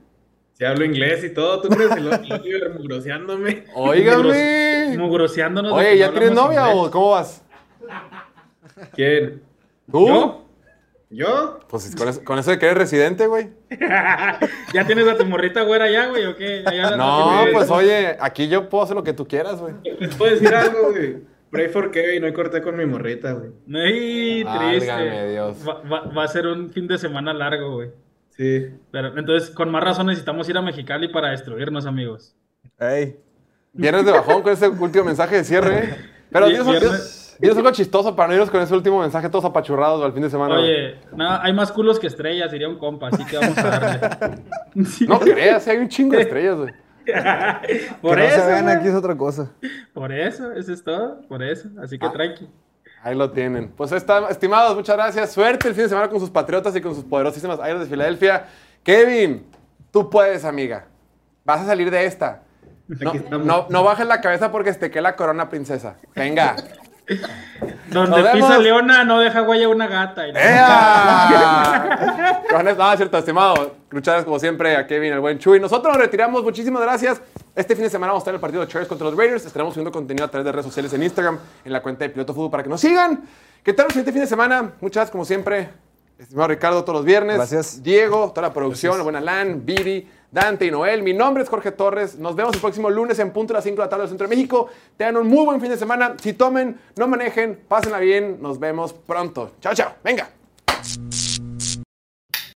sí hablo inglés y todo, ¿tú crees? Lo Oliver mugroseándome. Óigame. Mugroseándonos. Oye, ¿ya no tienes novia inglés. o cómo vas? ¿Quién? ¿Tú? ¿Yo? ¿Yo? Pues con eso, con eso de que eres residente, güey. ¿Ya tienes a tu morrita güera ya, güey, o qué? ¿Ya la- No, pues oye, aquí yo puedo hacer lo que tú quieras, güey. ¿Les puedo decir algo, güey? Pray for Kevin, hoy corté con mi morrita, güey. Ay, triste. Válgame Dios. Va, va- va a ser un fin de semana largo, güey. Sí. Pero entonces, con más razón necesitamos ir a Mexicali para destruirnos, amigos. Ey. Viernes de bajón con ese último mensaje de cierre. ¿eh? Pero Vier- dinos, dinos algo chistoso para no irnos con ese último mensaje todos apachurrados al fin de semana. Oye, nada, hay más culos que estrellas, diría un compa, así que vamos a darle. No creas, hay un chingo de estrellas, güey. por que no eso, se vean aquí es otra cosa. por eso, eso es todo, por eso. Así que Ah. tranqui. Ahí lo tienen. Pues está, estimados, muchas gracias. Suerte el fin de semana con sus patriotas y con sus poderosísimas Águilas de Filadelfia. Kevin, tú puedes, amiga. Vas a salir de esta. No, no, no bajes la cabeza porque te quede la corona, princesa. Venga. Donde Nos pisa vemos. leona, no deja huella una gata. Y ¡Ea! Con eso- no, es cierto, estimado. Gracias, como siempre, a Kevin, el buen Chuy. Nosotros nos retiramos. Muchísimas gracias. Este fin de semana vamos a estar en el partido de Chargers contra los Raiders. Estaremos subiendo contenido a través de redes sociales en Instagram, en la cuenta de Piloto Fútbol para que nos sigan. ¿Qué tal el siguiente fin de semana? Muchas gracias, como siempre. Estimado Ricardo, todos los viernes. Gracias. Diego, toda la producción, el buen Alan, Viri, Dante y Noel. Mi nombre es Jorge Torres. Nos vemos el próximo lunes en punto a las 5 de la tarde del Centro de México. Tengan un muy buen fin de semana. Si tomen, no manejen, pásenla bien. Nos vemos pronto. Chao, chao. Venga.